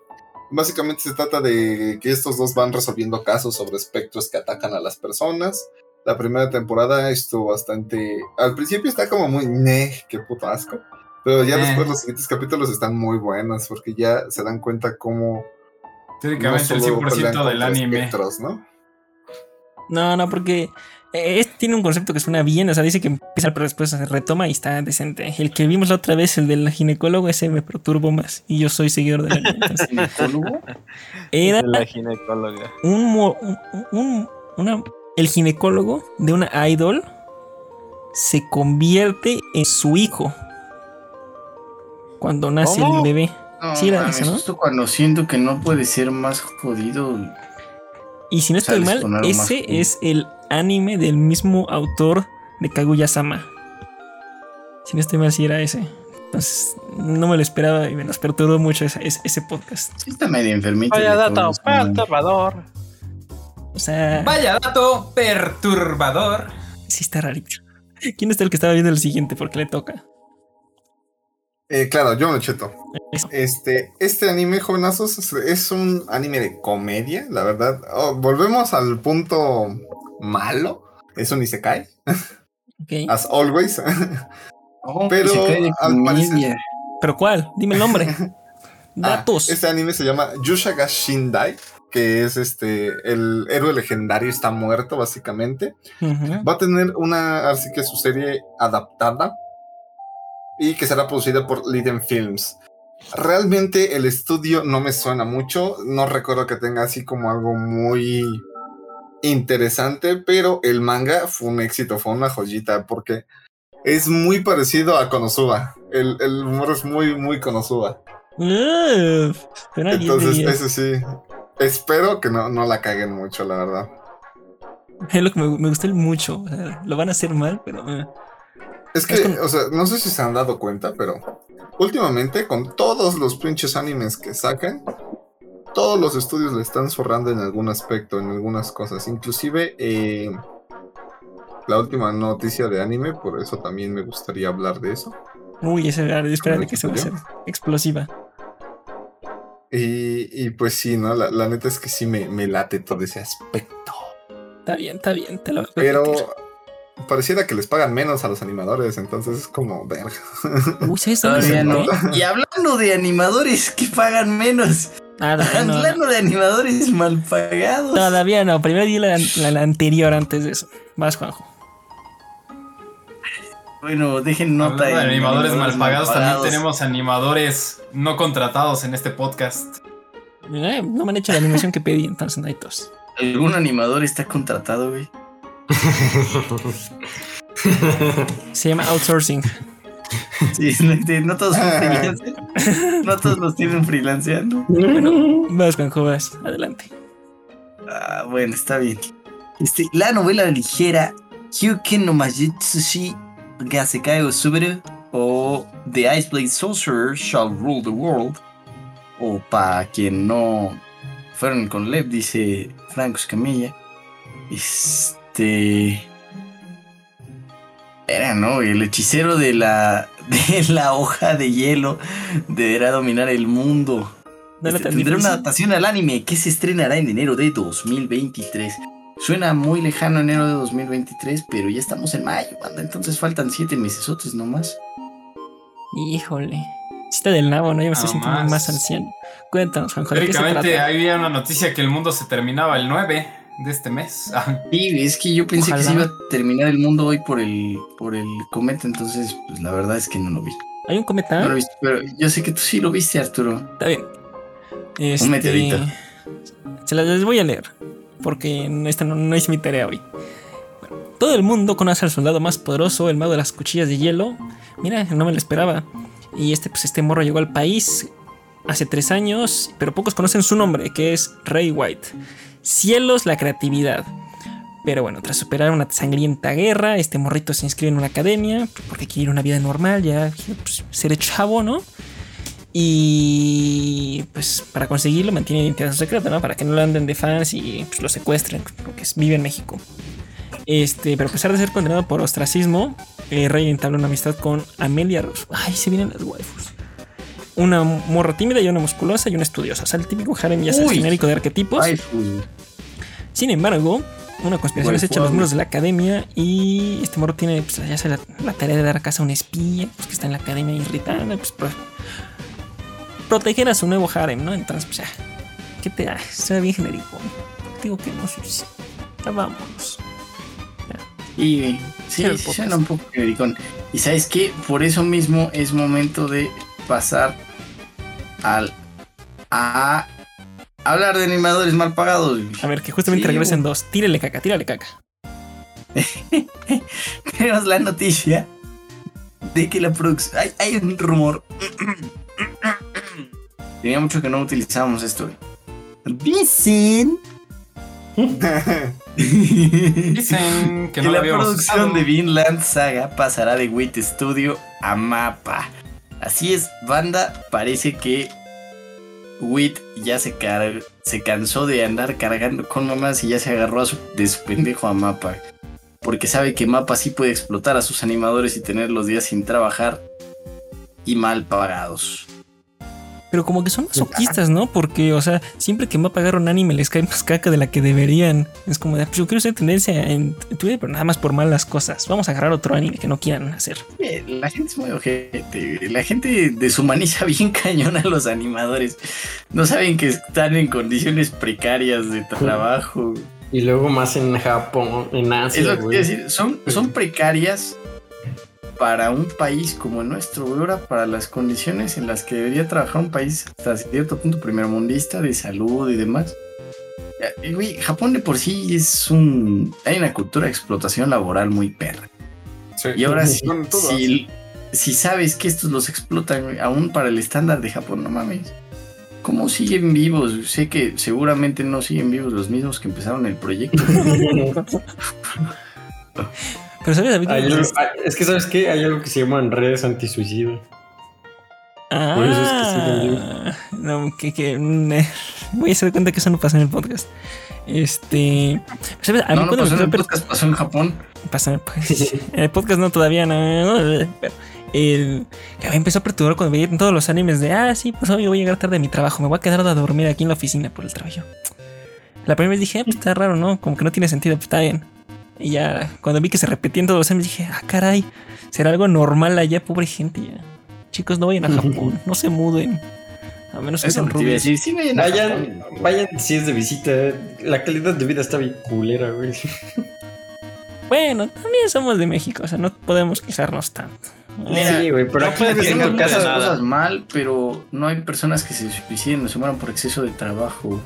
Básicamente se trata de que estos dos van resolviendo casos sobre espectros que atacan a las personas. La primera temporada estuvo bastante. Al principio está como muy. Ne, qué puto asco. Pero ya Eh. después los siguientes capítulos están muy buenos porque ya se dan cuenta cómo. Teóricamente el solo 100% pelean del anime. espectros, ¿no? No, no, porque eh, tiene un concepto que suena bien, o sea, dice que empieza pero después se retoma y está decente. El que vimos la otra vez, el del ginecólogo, ese me perturbó más y yo soy seguidor del anime. entonces, ¿Ginecólogo? era La ginecóloga. un, un- una, el ginecólogo de una idol se convierte en su hijo cuando nace ¿Cómo? el bebé. No, Sí, era mames, ese, ¿no? justo cuando siento que no puede ser más jodido. Y si no estoy mal, ese es el anime del mismo autor de Kaguya-sama. Si no estoy mal, si era ese. Entonces, no me lo esperaba y me nos perturbó mucho ese, ese- ese podcast. Sí está medio enfermito. Vaya dato perturbador. O sea, Vaya dato perturbador. sí está rarito. ¿Quién está el que estaba viendo el siguiente? Porque le toca. Eh, claro, yo me cheto. Eso. Este, este anime, jovenazos, es- es un anime de comedia, la verdad. Oh, volvemos al punto malo. Eso ni se cae, Ok. as always. Oh, Pero, de al parecer- ¿Pero cuál? Dime el nombre. Ah, Datos. este anime se llama Yushaga Shindai, que es este, el héroe legendario está muerto, básicamente. Va a tener una, así que su serie adaptada y que será producida por Liden Films. Realmente el estudio no me suena mucho, no recuerdo que tenga así como algo muy interesante, pero el manga fue un éxito, fue una joyita, porque es muy parecido a Konosuba. El, el humor es muy, muy Konosuba. Uf, Entonces, eso sí, espero que no, no la caguen mucho, la verdad. Es lo que me, me gustó mucho. o sea, lo van a hacer mal, pero. eh. Es que, Es o sea, no sé si se han dado cuenta, pero últimamente con todos los pinches animes que sacan, todos los estudios le están zorrando en algún aspecto, en algunas cosas. Inclusive eh, la última noticia de anime, por eso también me gustaría hablar de eso. Uy, ese espérate ¿Cómo que se va a hacer explosiva. Y, y pues sí, ¿no? La, la neta es que sí me, me late todo ese aspecto. Está bien, está bien, te lo voy a Pero pareciera que les pagan menos a los animadores, entonces es como, verga. Uy, ¿sabes dónde Todavía se no. notó? Y hablando de animadores que pagan menos. Ah, no. Hablando de animadores mal pagados. Todavía no. Primero di la, la- la anterior antes de eso. Vas, Juanjo. Bueno, dejen nota. Hablando de en animadores mal pagados, también tenemos animadores no contratados en este podcast. Eh, no me han hecho la animación que pedí, entonces no hay tos. ¿Algún animador está contratado, güey? Se llama outsourcing. Sí, no, no todos son freelancers. No todos los tienen freelanceando. Bueno, vas, Juanjo, vas. Adelante. Ah, bueno, está bien. Este, la novela ligera Hyuken no Majitsushi Gasekai o Subaru o The Iceblade Sorcerer Shall Rule the World o para quien no fueron con Lev, dice Franco Escamilla. Este. Era, ¿no? El hechicero de la, de la hoja de hielo deberá dominar el mundo. No Este, tendrá una adaptación al anime que se estrenará en enero de 2023. Suena muy lejano enero de 2023, pero ya estamos en mayo, banda. Entonces faltan siete mesesotes nomás. Híjole. Chiste del nabo, ¿no? Yo me estoy sintiendo más. anciano. Cuéntanos, Juanjo, ¿de qué se Teóricamente había una noticia que el mundo se terminaba el 9 de este mes. Ah, Sí, es que yo pensé que se iba a terminar el mundo hoy por el, por el cometa, entonces, pues la verdad es que no lo vi. Hay un cometa. No lo viste, pero yo sé que tú sí lo viste, Arturo. Está bien. Este, meteorito. Se las voy a leer. Porque esta no, no es mi tarea hoy. Todo el mundo conoce al soldado más poderoso, el mago de las cuchillas de hielo. Mira, no me lo esperaba. Y este, pues, este morro llegó al país hace tres años, pero pocos conocen su nombre, que es Ray White. Cielos, la creatividad. Pero bueno, tras superar una sangrienta guerra, este morrito se inscribe en una academia porque quiere una vida normal, ya pues, ser chavo, ¿no? Y pues para conseguirlo mantiene identidad secreta, ¿no? Para que no lo anden de fans y pues, lo secuestren, porque es- vive en México. Este, pero a pesar de ser condenado por ostracismo, eh, Rey entabla una amistad con Amelia Rose. Ay, se vienen las waifus. Una morra tímida y una musculosa y una estudiosa. O sea, el típico harem ya Uy. genérico de arquetipos. Pues, Sin embargo, una conspiración es hecha a los miembros de la academia y este morro tiene pues, ya sea la, la tarea de dar a casa a un espía pues, que está en la academia irritando, pues pro- proteger a su nuevo harem, ¿no? Entonces, pues ya, ¿qué te da? Suena bien genérico. Digo que no, sí. Ya vámonos. Y sí, suena un poco genericón. Y sabes qué, por eso mismo es momento de pasar al a hablar de animadores mal pagados. A ver, que justamente Sí, regresen hubo- dos. Tírele caca, tírale caca. Tenemos la noticia de que la producción. Hay, hay un rumor. Tenía mucho que no utilizábamos esto. güey. Dicen Dicen que que no lo la producción usado. de Vinland Saga pasará de Wit Studio a Mapa. Así es, banda, parece que Wit ya se, car- se cansó de andar cargando con mamás y ya se agarró a su, de su pendejo a Mapa. Porque sabe que Mapa sí puede explotar a sus animadores y tener los días sin trabajar y mal pagados. Pero como que son masoquistas, ¿no? Porque, o sea, siempre que me apagar un anime les cae más caca de la que deberían. Es como de, pues yo quiero ser tendencia en Twitter, pero nada más por malas cosas. Vamos a agarrar otro anime que no quieran hacer. Eh, La gente es muy ojete. La gente deshumaniza bien cañón a los animadores. No saben que están en condiciones precarias de trabajo. Y luego más en Japón, en Es Asia, lo que decir. Son, son precarias para un país como el nuestro, güey. Ahora, para las condiciones en las que debería trabajar un país hasta cierto punto primermundista de salud y demás. Eh, Güey, Japón de por sí es un. Hay una cultura de explotación laboral muy perra. Sí. Y ahora sí, si, si sabes que estos los explotan, aún para el estándar de Japón, no mames. ¿Cómo siguen vivos? Sé que seguramente no siguen vivos los mismos que empezaron el proyecto. Pero sabes, David, Hay algo- hay- es que, ¿sabes qué? Hay algo que se llaman redes antisuicida. por eso es que siguen Ah, no, que, que mm, eh, voy a hacer cuenta que eso no pasa en el podcast. Este, ¿sabes? A mí no, no cuando pasó en me el a podcast, pasó en Japón. pasar, pues, en el podcast no todavía no, no, pero el que me empezó a perturbar cuando veía en todos los animes de ah sí pues obvio voy a llegar tarde a mi trabajo me voy a quedar a dormir aquí en la oficina por el trabajo la primera vez dije ah, pues está raro no como que no tiene sentido pues está bien y ya cuando vi que se repetía en todos los animes dije ah caray será algo normal allá pobre gente ya chicos no vayan a Japón no se muden a menos que sean rubios decir, sí vayan a Vayan, Japón. vayan si es de visita. La calidad de vida está bien culera, güey. bueno también somos de México o sea no podemos quejarnos tanto Mira, sí, güey, pero no aquí Hacemos muchas nada. cosas mal, pero no hay personas que se suiciden o se mueran por exceso de trabajo.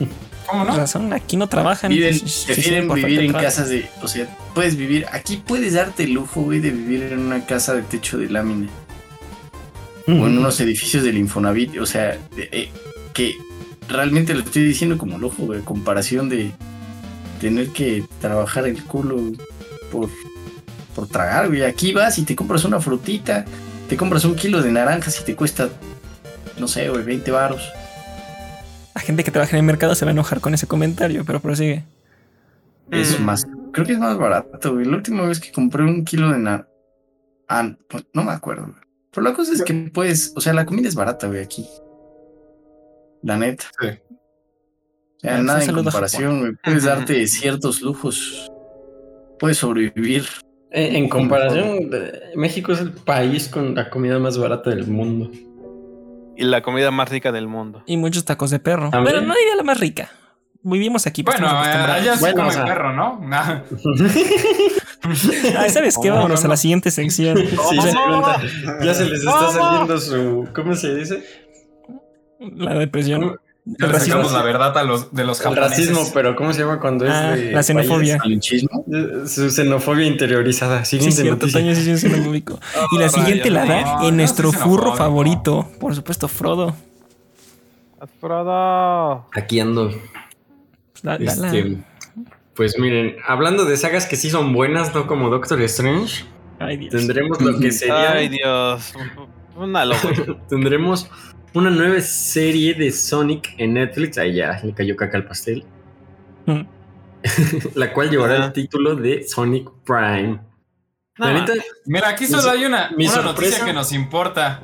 ¿Cómo no? razón, aquí no trabajan. Viven, prefieren sí, vivir en trabajo. casas de. O sea, puedes vivir. Aquí puedes darte el lujo, güey, de vivir en una casa de techo de lámina. O en unos edificios del Infonavit. O sea, de- eh, que realmente lo estoy diciendo como lujo, güey. Comparación de. tener que trabajar el culo por, por tragar, güey. Aquí vas y te compras una frutita, te compras un kilo de naranjas y te cuesta, no sé, güey, 20 baros. La gente que trabaja en el mercado se va a enojar con ese comentario, pero prosigue. Es Mm. más, creo que es más barato, güey. La última vez que compré un kilo de nar... Ah, pues, no me acuerdo, güey. Pero la cosa es que puedes, o sea, la comida es barata, güey, aquí. La neta. Sí. O sea, nada en comparación, güey. Puedes darte ciertos lujos. Puedes sobrevivir. Eh, En comparación, de- México es el país con la comida más barata del mundo. Y la comida más rica del mundo. Y muchos tacos de perro. También. Pero no diría la más rica. Vivimos aquí. pues, Bueno, allá se Bueno, come o sea- perro, ¿no? Ah, Ay, ¿sabes qué? No, Vámonos no, a la siguiente sección. Sí, se. Ya se les está saliendo su. ¿Cómo se dice? la depresión. Ya El le racismo. sacamos la verdad a los, de los El japoneses. racismo, pero ¿cómo se llama cuando Ah, es de. la xenofobia. Países? Su xenofobia interiorizada. Sí, Siguiente cierto. Toño sí un xenofóbico. Y la siguiente la da no, en no nuestro furro favorito. Por supuesto, Frodo. Frodo. Aquí ando. Pues, da- dala. Este, pues miren, hablando de sagas que sí son buenas, no como Doctor Strange, Ay, Dios. tendremos lo que sería. Ay, Dios. Una loca. Tendremos una nueva serie de Sonic en Netflix. Ahí ya le cayó caca al pastel. Mm. la cual llevará el título de Sonic Prime. La No, neta, Mira, aquí solo hay una, mi una sorpresa- noticia que nos importa.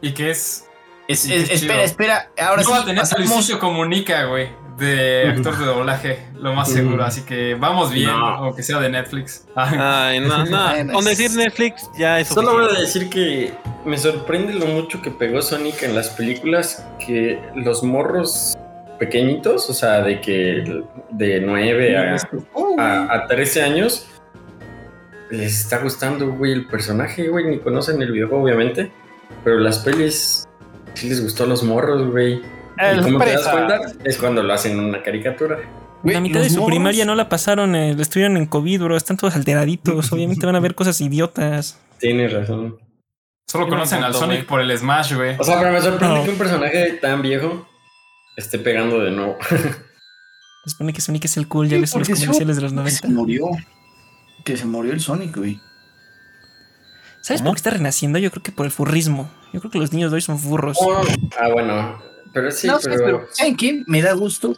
Y que es. Es- Sí, es- qué espera, espera. Ahora no va a sí, tener pasamos. Comunica, güey. De actor de doblaje, lo más seguro. Así que vamos bien, No. aunque sea de Netflix. Ay, no, no. Con decir Netflix ya es solo voy a decir que me sorprende lo mucho que pegó Sonic en las películas. Que los morros pequeñitos, o sea, de que de 9 a, a, a 13 años les está gustando, güey, el personaje, güey, ni conocen el videojuego, obviamente, pero las pelis sí les gustó a los morros, güey. El y como te das presa. cuenta, es cuando lo hacen en una caricatura. La mitad de su primaria no la pasaron, eh, estuvieron en COVID, bro. Están todos alteraditos. Obviamente van a ver cosas idiotas. Tienes razón. solo conocen al Sonic por el Smash, güey. O sea, pero me sorprende No. que un personaje tan viejo esté pegando de nuevo. Se supone que Sonic es el cool, ya Sí, ves los comerciales de los Se 90. murió. Que se murió el Sonic, güey. ¿Sabes ¿Cómo? por qué está renaciendo? Yo creo que por el furrismo. Yo creo que los niños de hoy son furros. ah, bueno. Pero sí, no sé, pero... pero ¿saben qué? Me da gusto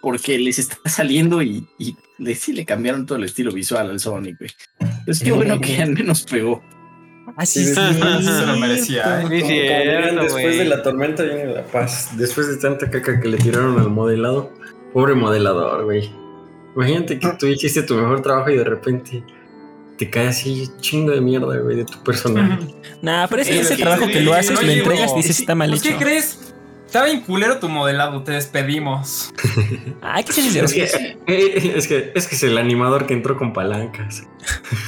porque les está saliendo y, sí le cambiaron todo el estilo visual al Sonic, güey. Es que bueno que al menos pegó. Ah, sí, Sí, sí, sí, sí, se lo merecía, ¿eh? Como- Sí, como cierto, después de la tormenta viene la paz. Después de tanta caca que le tiraron al modelado. Pobre modelador, güey. Imagínate que tú hiciste tu mejor trabajo y de repente te cae así chingo de mierda, güey, de tu personaje. Nah, pero ese Es que- trabajo que lo haces, lo entregas y dices está mal pues, hecho. ¿Qué crees? Está bien culero tu modelado, te despedimos. Hay que ser Es sinceros. que, eh, es que es que es el animador que entró con palancas.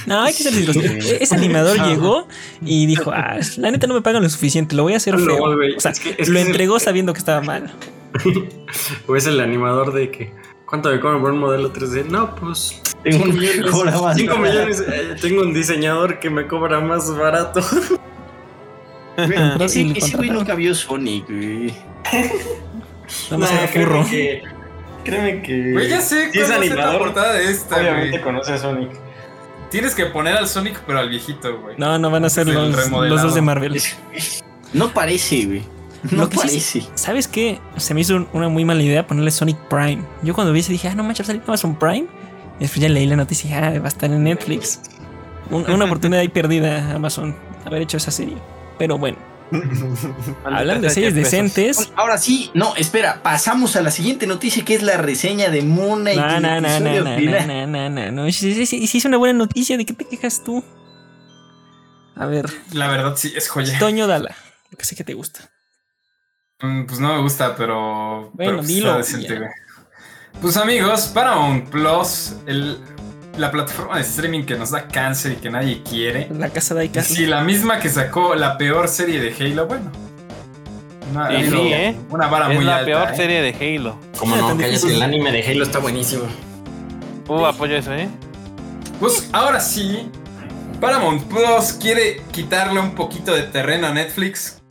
No, hay que ser sinceros. Ese animador Ajá. llegó y dijo, ah, la neta no me pagan lo suficiente, lo voy a hacer No, feo. o sea, es que- es lo el- entregó sabiendo que estaba mal. O es el animador de que. ¿Cuánto me cobran por un modelo 3D? No, pues. Tengo un millones. mejor avance. 5 millones. eh, tengo un diseñador que me cobra más barato. Ese, güey nunca vio Sonic, güey. Nada más Nah, créeme furro. que. Créeme que. Güey, ya sé si es es la portada de esta, Obviamente güey. conoce a Sonic. Tienes que poner al Sonic, pero al viejito, güey. No, no van a ser Es los, los dos de Marvel. No parece, güey. No Lo que sí- parece. ¿Sabes qué? Se me hizo una muy mala idea ponerle Sonic Prime. Yo cuando vi ese dije, ah, no manches, a salir Amazon Prime. Y después ya leí la noticia y dije, ah, va a estar en Netflix. Un- una oportunidad ahí perdida, Amazon, haber hecho esa serie. Pero bueno, hablando de series decentes. Ahora sí, no, espera, pasamos a la siguiente noticia que es la reseña de Moon Knight. No, no, no, no, no, no, no, no, es una buena noticia. ¿De qué te quejas tú? A ver, La verdad, sí, es joya. Toño Dala, lo que sé que te gusta. Mm, Pues no me gusta, pero. Bueno, pero pues dilo. Pues amigos, Paramount Plus, el, la plataforma de streaming que nos da cáncer y que nadie quiere. La casa de Aika. Sí, la misma que sacó la peor serie de Halo, bueno. Una, Sí, ha habido sí, ¿eh? una vara Es muy la alta. peor ¿eh? serie de Halo. Como no, cállate, el anime de Halo está buenísimo. Uh, apoyo eso, ¿eh? Pues ahora sí, Paramount Plus quiere quitarle un poquito de terreno a Netflix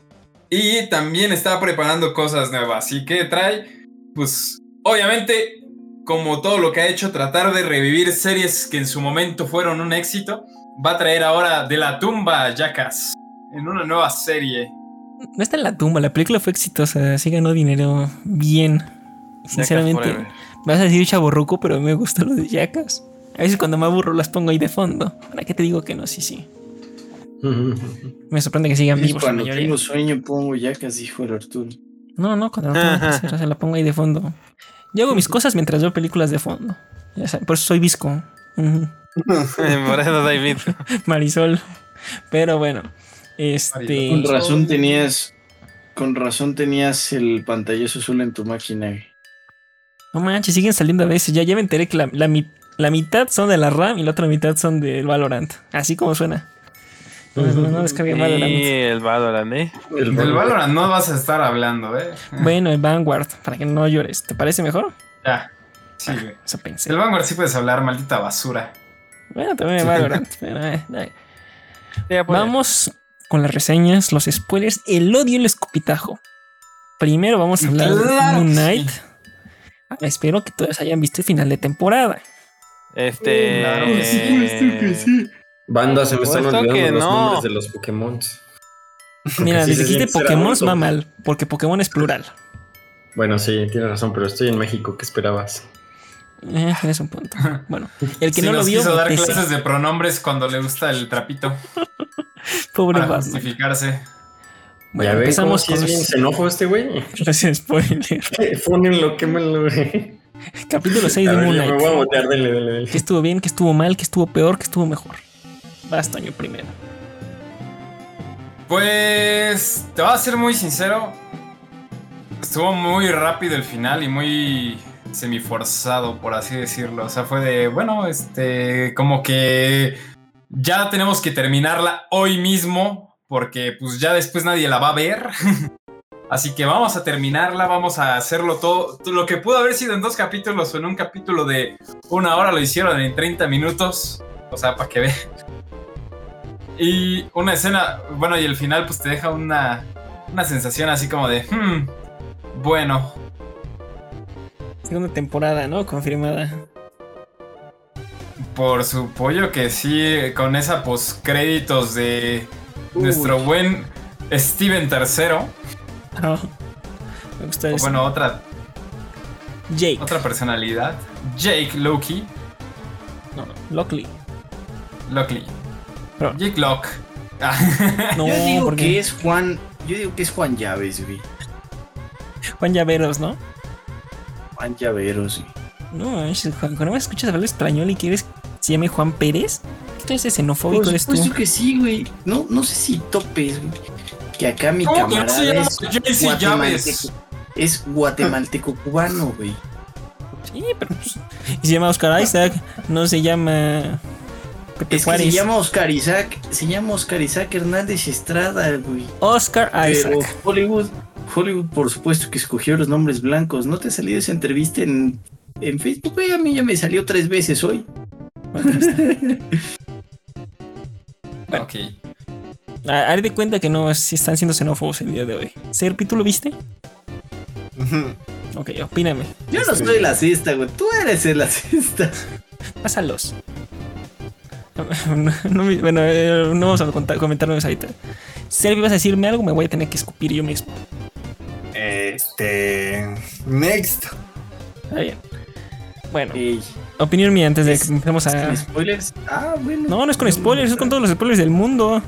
y también está preparando cosas nuevas. Así que trae, pues, obviamente, como todo lo que ha hecho, tratar de revivir series que en su momento fueron un éxito, va a traer ahora de la tumba a Jackass en una nueva serie. No está en la tumba, la película fue exitosa, sí ganó dinero bien. Sinceramente, vas a decir chaborruco, pero a mí me gusta lo de Jackass. A veces cuando me aburro las pongo ahí de fondo. ¿Para qué te digo que no? Sí, sí. Me sorprende que sigan vivos cuando tengo sueño pongo yacas, dijo el Arturo. No, no, cuando no tengo que hacer, se la pongo ahí de fondo. Yo hago mis cosas mientras veo películas de fondo. Ya por eso soy visco. Por eso David. Marisol. Pero bueno. Este. Con razón tenías. Con razón tenías el pantallazo azul en tu máquina. güey. No manches, siguen saliendo a veces. Ya, ya me enteré que la, la la mitad son de la RAM y la otra mitad son del Valorant. Así como suena. No, no, no descargué Sí, Valorant. el Valorant, ¿eh? El Del Valorant no vas a estar hablando, ¿eh? Bueno, el Vanguard, para que no llores. ¿Te parece mejor? Ya. Sí, güey. Eso pensé. Del Vanguard sí puedes hablar, maldita basura. Bueno, también el Valorant. pero, eh. Ya, pues, Vamos con las reseñas, los spoilers, el odio y el escupitajo. Primero vamos a hablar de Claro Moon que Knight. sí. Ah, Espero que todos hayan visto el final de temporada. Este. Claro que sí, Banda, se me están olvidando que los no. nombres de los Pokémon. Mira, que dijiste Pokémon va mal, porque Pokémon es plural. Bueno, sí, tienes razón, pero estoy en México. ¿Qué esperabas? Eh, tienes un punto. Bueno, el que Sí, no lo nos vio, quiso dar ese, clases de pronombres cuando le gusta el trapito pobre para Batman. justificarse. Bueno, ya ves cómo empezamos si con es bien se enojo este güey. los spoilers. Fúnenlo, quémenlo. Capítulo 6 A de ver, Moon ya me voy a botear, dele, dele, dele. ¿Qué estuvo bien? ¿Qué estuvo mal? ¿Qué estuvo peor? ¿Qué estuvo mejor? Vas, Toño, primero. Pues te voy a ser muy sincero. Estuvo muy rápido el final y muy semiforzado, por así decirlo. O sea, fue de, bueno, este, como que ya tenemos que terminarla hoy mismo, porque pues ya después nadie la va a ver. Así que vamos a terminarla, vamos a hacerlo todo. Lo que pudo haber sido en dos capítulos o en un capítulo de una hora lo hicieron en 30 minutos. O sea, para que vean. Y una escena, bueno, y el final pues te deja una, una sensación así como de, hmm, bueno, Segunda temporada, ¿no? Confirmada. por su pollo que sí, con esa postcréditos de nuestro buen Steven III, Ah, me gusta o bueno, otra, Jake. otra personalidad, Jake Loki, No, Lockley. Lockley, Pero- Jake Lock. No, yo digo porque que es Juan. Yo digo que es Juan Llaves, güey. Juan Llaveros, ¿no? Juan Llaveros, güey. No, es Juan, cuando me escuchas hablar español y quieres que se llame Juan Pérez, ¿qué de xenofóbico Por eres tú? supuesto que sí, güey. No, no sé si topes, güey. Que acá mi ¿Cómo que no camarada se llama es guatemalteco. Es guatemalteco cubano, güey. Sí, pero pues, y se llama Oscar Isaac, no se llama Es que se llama Oscar Isaac, se llama Oscar Isaac Hernández Estrada, güey. Oscar Pero Isaac. Hollywood, Hollywood, por supuesto que escogió los nombres blancos. ¿No te ha salido esa entrevista en, en Facebook? Güey, a mí ya me salió tres veces hoy. ok. Haré de cuenta que no, si están siendo xenófobos el día de hoy. Serpi, ¿tú lo viste? Ok, opíname. Yo no soy la cesta, güey. Tú eres el la cesta. Pásalos. No, no me- bueno, eh, no vamos a contar, comentarnos ahorita. Servi, vas a decirme algo, me voy a tener que escupir yo mismo. Este. Next. Está bien. Bueno, opinión mía antes de ¿es- que empecemos ¿es a. con spoilers? Ah, bueno. No, no es con spoilers, es con todos los spoilers del mundo.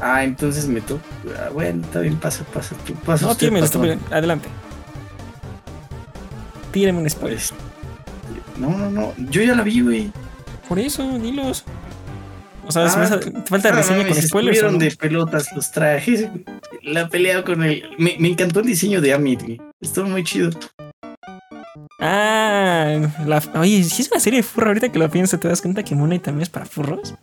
Ah, entonces me toca. Ah, bueno, está bien, pasa, pasa. Tú, pasa No, tírame, adelante. Tírame un spoiler. Pues, no, no, no. Yo ya la vi, güey. Por eso, dilos. O sea, Ah, te falta No reseña mames, con spoilers. ¿o estuvieron no? de pelotas los trajes. La pelea con el. Me, me encantó el diseño de Amit, güey. Estuvo muy chido. Ah, la, oye, si es una serie de furro, ahorita que lo pienso, ¿te das cuenta que Moon Knight también es para furros?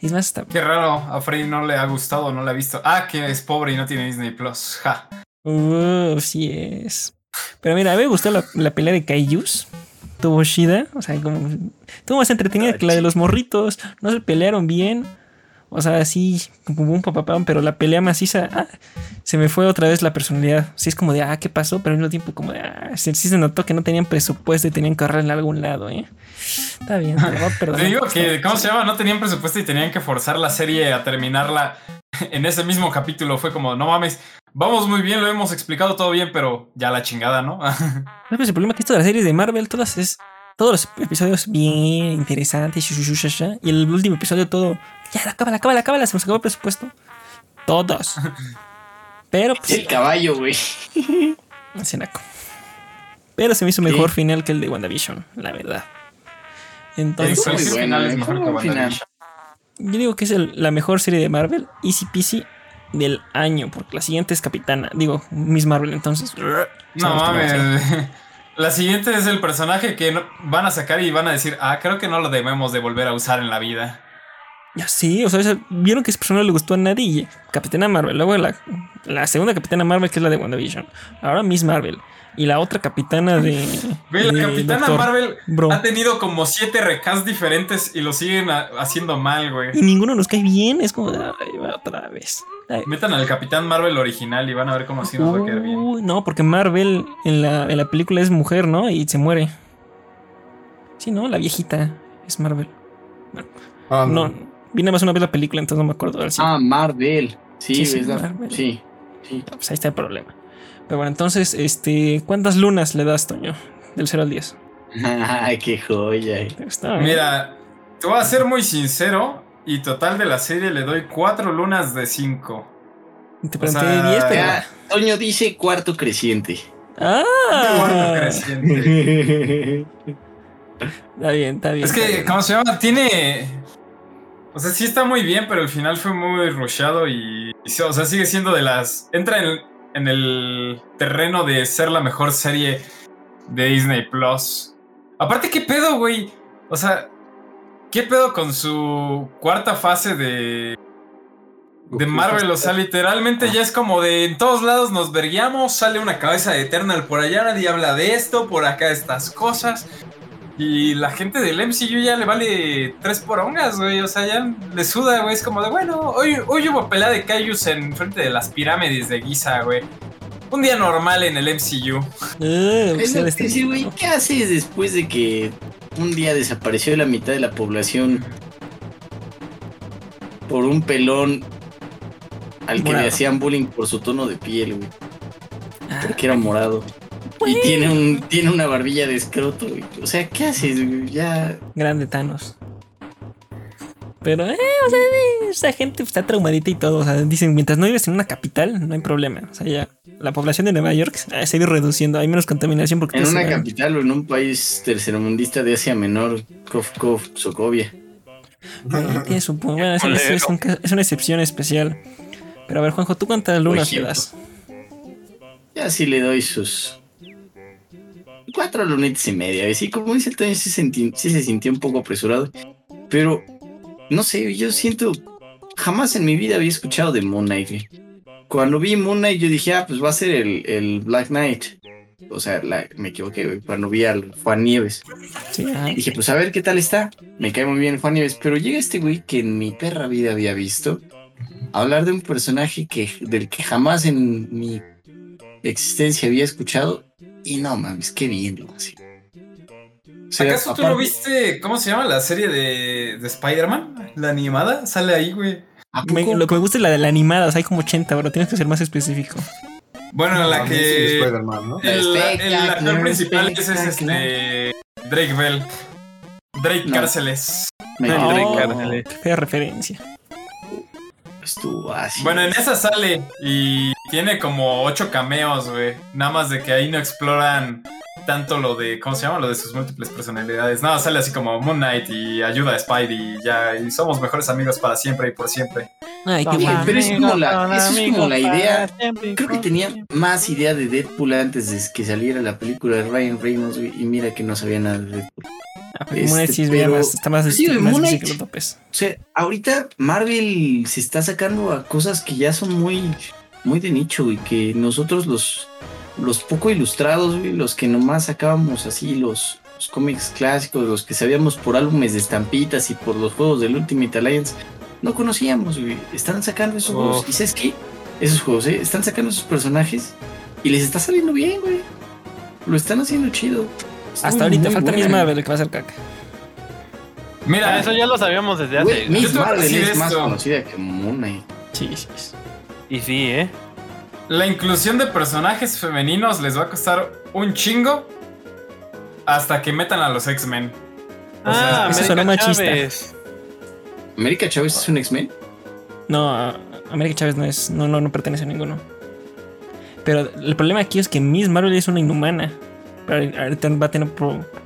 Es más, hasta. Qué raro, a Freddy no le ha gustado, no le ha visto. Ah, que es pobre y no tiene Disney Plus. Ja. Uh, sí es. Pero mira, a mí me gustó la, la pelea de Kaijus. Tuvo Shida, o sea, como. Tuvo más entretenida que la de los morritos. No se pelearon bien. O sea, sí, como un papapam, pero la pelea maciza. Ah, se me fue otra vez la personalidad. Sí, es como de, ah, ¿qué pasó? Pero al mismo tiempo, como de, ah, sí, se notó que no tenían presupuesto y tenían que ahorrar en algún lado, ¿eh? Está bien, perdonar. Te digo que, ¿cómo se llama? No tenían presupuesto y tenían que forzar la serie a terminarla en ese mismo capítulo. Fue como, no mames, vamos muy bien, lo hemos explicado todo bien, pero ya la chingada, ¿no? No, pues el problema es que esto de las series de Marvel, todas es. Todos los episodios bien interesantes, y el último episodio todo. Ya, acábala, acábala, acábala, se nos acabó el presupuesto. Todos. Pero, pues. El caballo, güey. Ese naco. Pero se me hizo mejor final que el de WandaVision, la verdad. Entonces, Estuvo muy final es mejor que. WandaVision. yo digo que es el- la mejor serie de Marvel, Easy Peasy, del año, porque la siguiente es Capitana, digo, Miss Marvel, entonces. No mames. La siguiente es el personaje que van a sacar y van a decir, ah, creo que no lo debemos de volver a usar en la vida. Ya sí, o sea, vieron que ese personaje no le gustó a nadie. Capitana Marvel, luego la, la segunda Capitana Marvel, que es la de WandaVision. Ahora Miss Marvel. Y la otra Capitana de. Güey, la de Capitana Doctor. Marvel Bro. ha tenido como siete recasts diferentes y lo siguen haciendo mal, güey. Y ninguno nos cae bien, es como. Ay, otra vez. Metan al Capitán Marvel original y van a ver cómo así nos va a quedar bien. Uy, no, porque Marvel en la, en la película es mujer, ¿no? Y se muere. Sí, ¿no? La viejita es Marvel. Ah, No, vi nada más una vez la película, entonces no me acuerdo. del Ah, Marvel. Sí, Sí, sí, es la- Marvel. sí. sí. Pues ahí está el problema. Pero bueno, entonces, este, ¿cuántas lunas le das, Toño? Del 0 al 10. Ay, qué joya. ¿Te gustó, eh? Mira, te voy a ser muy sincero y total de la serie le doy cuatro lunas de cinco. Te o pregunté sea, 10, pero. Ya, Toño dice cuarto creciente. Cuarto ¡Ah! creciente. Está bien, está bien. Es que, bien. ¿cómo se llama? Tiene. O sea, sí está muy bien, pero el final fue muy rushado y. o sea, sigue siendo de las. Entra en, en el terreno de ser la mejor serie de Disney Plus. Aparte, ¿qué pedo, güey? O sea, ¿qué pedo con su cuarta fase de. De Marvel, o sea, literalmente ya es como de en todos lados nos verguiamos, sale una cabeza de Eternal por allá, nadie habla de esto, por acá estas cosas. Y la gente del MCU ya le vale tres porongas, güey. O sea, ya le suda, güey. Es como de, bueno, hoy, hoy hubo pelea de Kaijus en frente de las pirámides de Giza, güey. Un día normal en el MCU. Eh, Es pues, lo este- que sí, güey, ¿qué haces después de que un día desapareció la mitad de la población por un pelón al que Morado. le hacían bullying por su tono de piel, güey? Ah, Porque era morado. Y tiene un tiene una barbilla de escroto, güey. O sea, ¿qué haces, güey? Ya grande Thanos. Pero, eh, o sea, esa gente está traumadita y todo. O sea, dicen, mientras no vives en una capital, no hay problema. O sea, ya la población de Nueva York se ha ido reduciendo. Hay menos contaminación porque en una capital o en un país tercermundista de Asia Menor, Kof Kof, Sokovia. Eh, tiene su punto. Bueno, es, un es una excepción especial. Pero a ver, Juanjo, ¿tú cuántas lunas le das? Ya sí le doy sus cuatro lunitas y media. Y sí, como dice el Toño, sí, sentí- sí se sintió un poco apresurado. Pero, no sé, yo siento... Jamás en mi vida había escuchado de Moon Knight. Cuando vi Moon Knight yo dije, ah, pues va a ser el, el Black Knight. O sea, la- me equivoqué, güey. Cuando vi al Juan Nieves. Sí, ajá. Dije, pues a ver qué tal está. Me cae muy bien Juan Nieves. Pero llega este güey que en mi perra vida había visto. hablar de un personaje que, del que jamás en mi existencia había escuchado. Y no mames, qué bien lo hace. ¿Acaso tú no viste, cómo se llama la serie de, de Spider-Man? La animada, sale ahí, güey. Lo que me gusta es la de la animada. O sea, hay como 80, pero tienes que ser más específico. Bueno, la que... Spider-Man, ¿no? El, el actor principal es, es, este... Drake Bell. Drake No. Cárceles. No, Drake Cárceles. qué fea referencia. Estuvo así. Bueno, en esa sale y tiene como ocho cameos, güey. Nada más de que ahí no exploran tanto lo de, ¿cómo se llama? Lo de sus múltiples personalidades. Nada, sale así como Moon Knight y ayuda a Spidey y ya, y somos mejores amigos para siempre y por siempre. Ay, qué bueno. pero es como la- eso es como la idea. Creo que tenía más idea de Deadpool antes de que saliera la película de Ryan Reynolds, güey, y mira que no sabía nada de Deadpool. Sí es Este, pero- más, está más, Sí, este, güey, más Moon difícil Knight. que lo topes. O sea, ahorita Marvel se está sacando a cosas que ya son muy, muy de nicho, y que nosotros los, los poco ilustrados, güey, los que nomás sacábamos así los, los cómics clásicos, los que sabíamos por álbumes de estampitas y por los juegos del Ultimate Alliance, no conocíamos, güey. Están sacando esos juegos. Uf. Y sabes qué? esos juegos, ¿eh? Están sacando sus personajes y les está saliendo bien, güey. Lo están haciendo chido. Hasta muy, ahorita muy falta buena. Miss Marvel que va a ser caca. Mira, Ah, eso ya lo sabíamos desde hace. Güey, Miss Marvel es más conocida que Moon Knight. Sí, sí, sí. Y sí, ¿eh? la inclusión de personajes femeninos les va a costar un chingo hasta que metan a los X-Men. O sea, ah, eso sonó América machista. Chávez. ¿América Chávez es un X-Men? No, América Chávez no es, no, no, no pertenece a ninguno. Pero el problema aquí es que Miss Marvel es una inhumana. Pero ahorita va a tener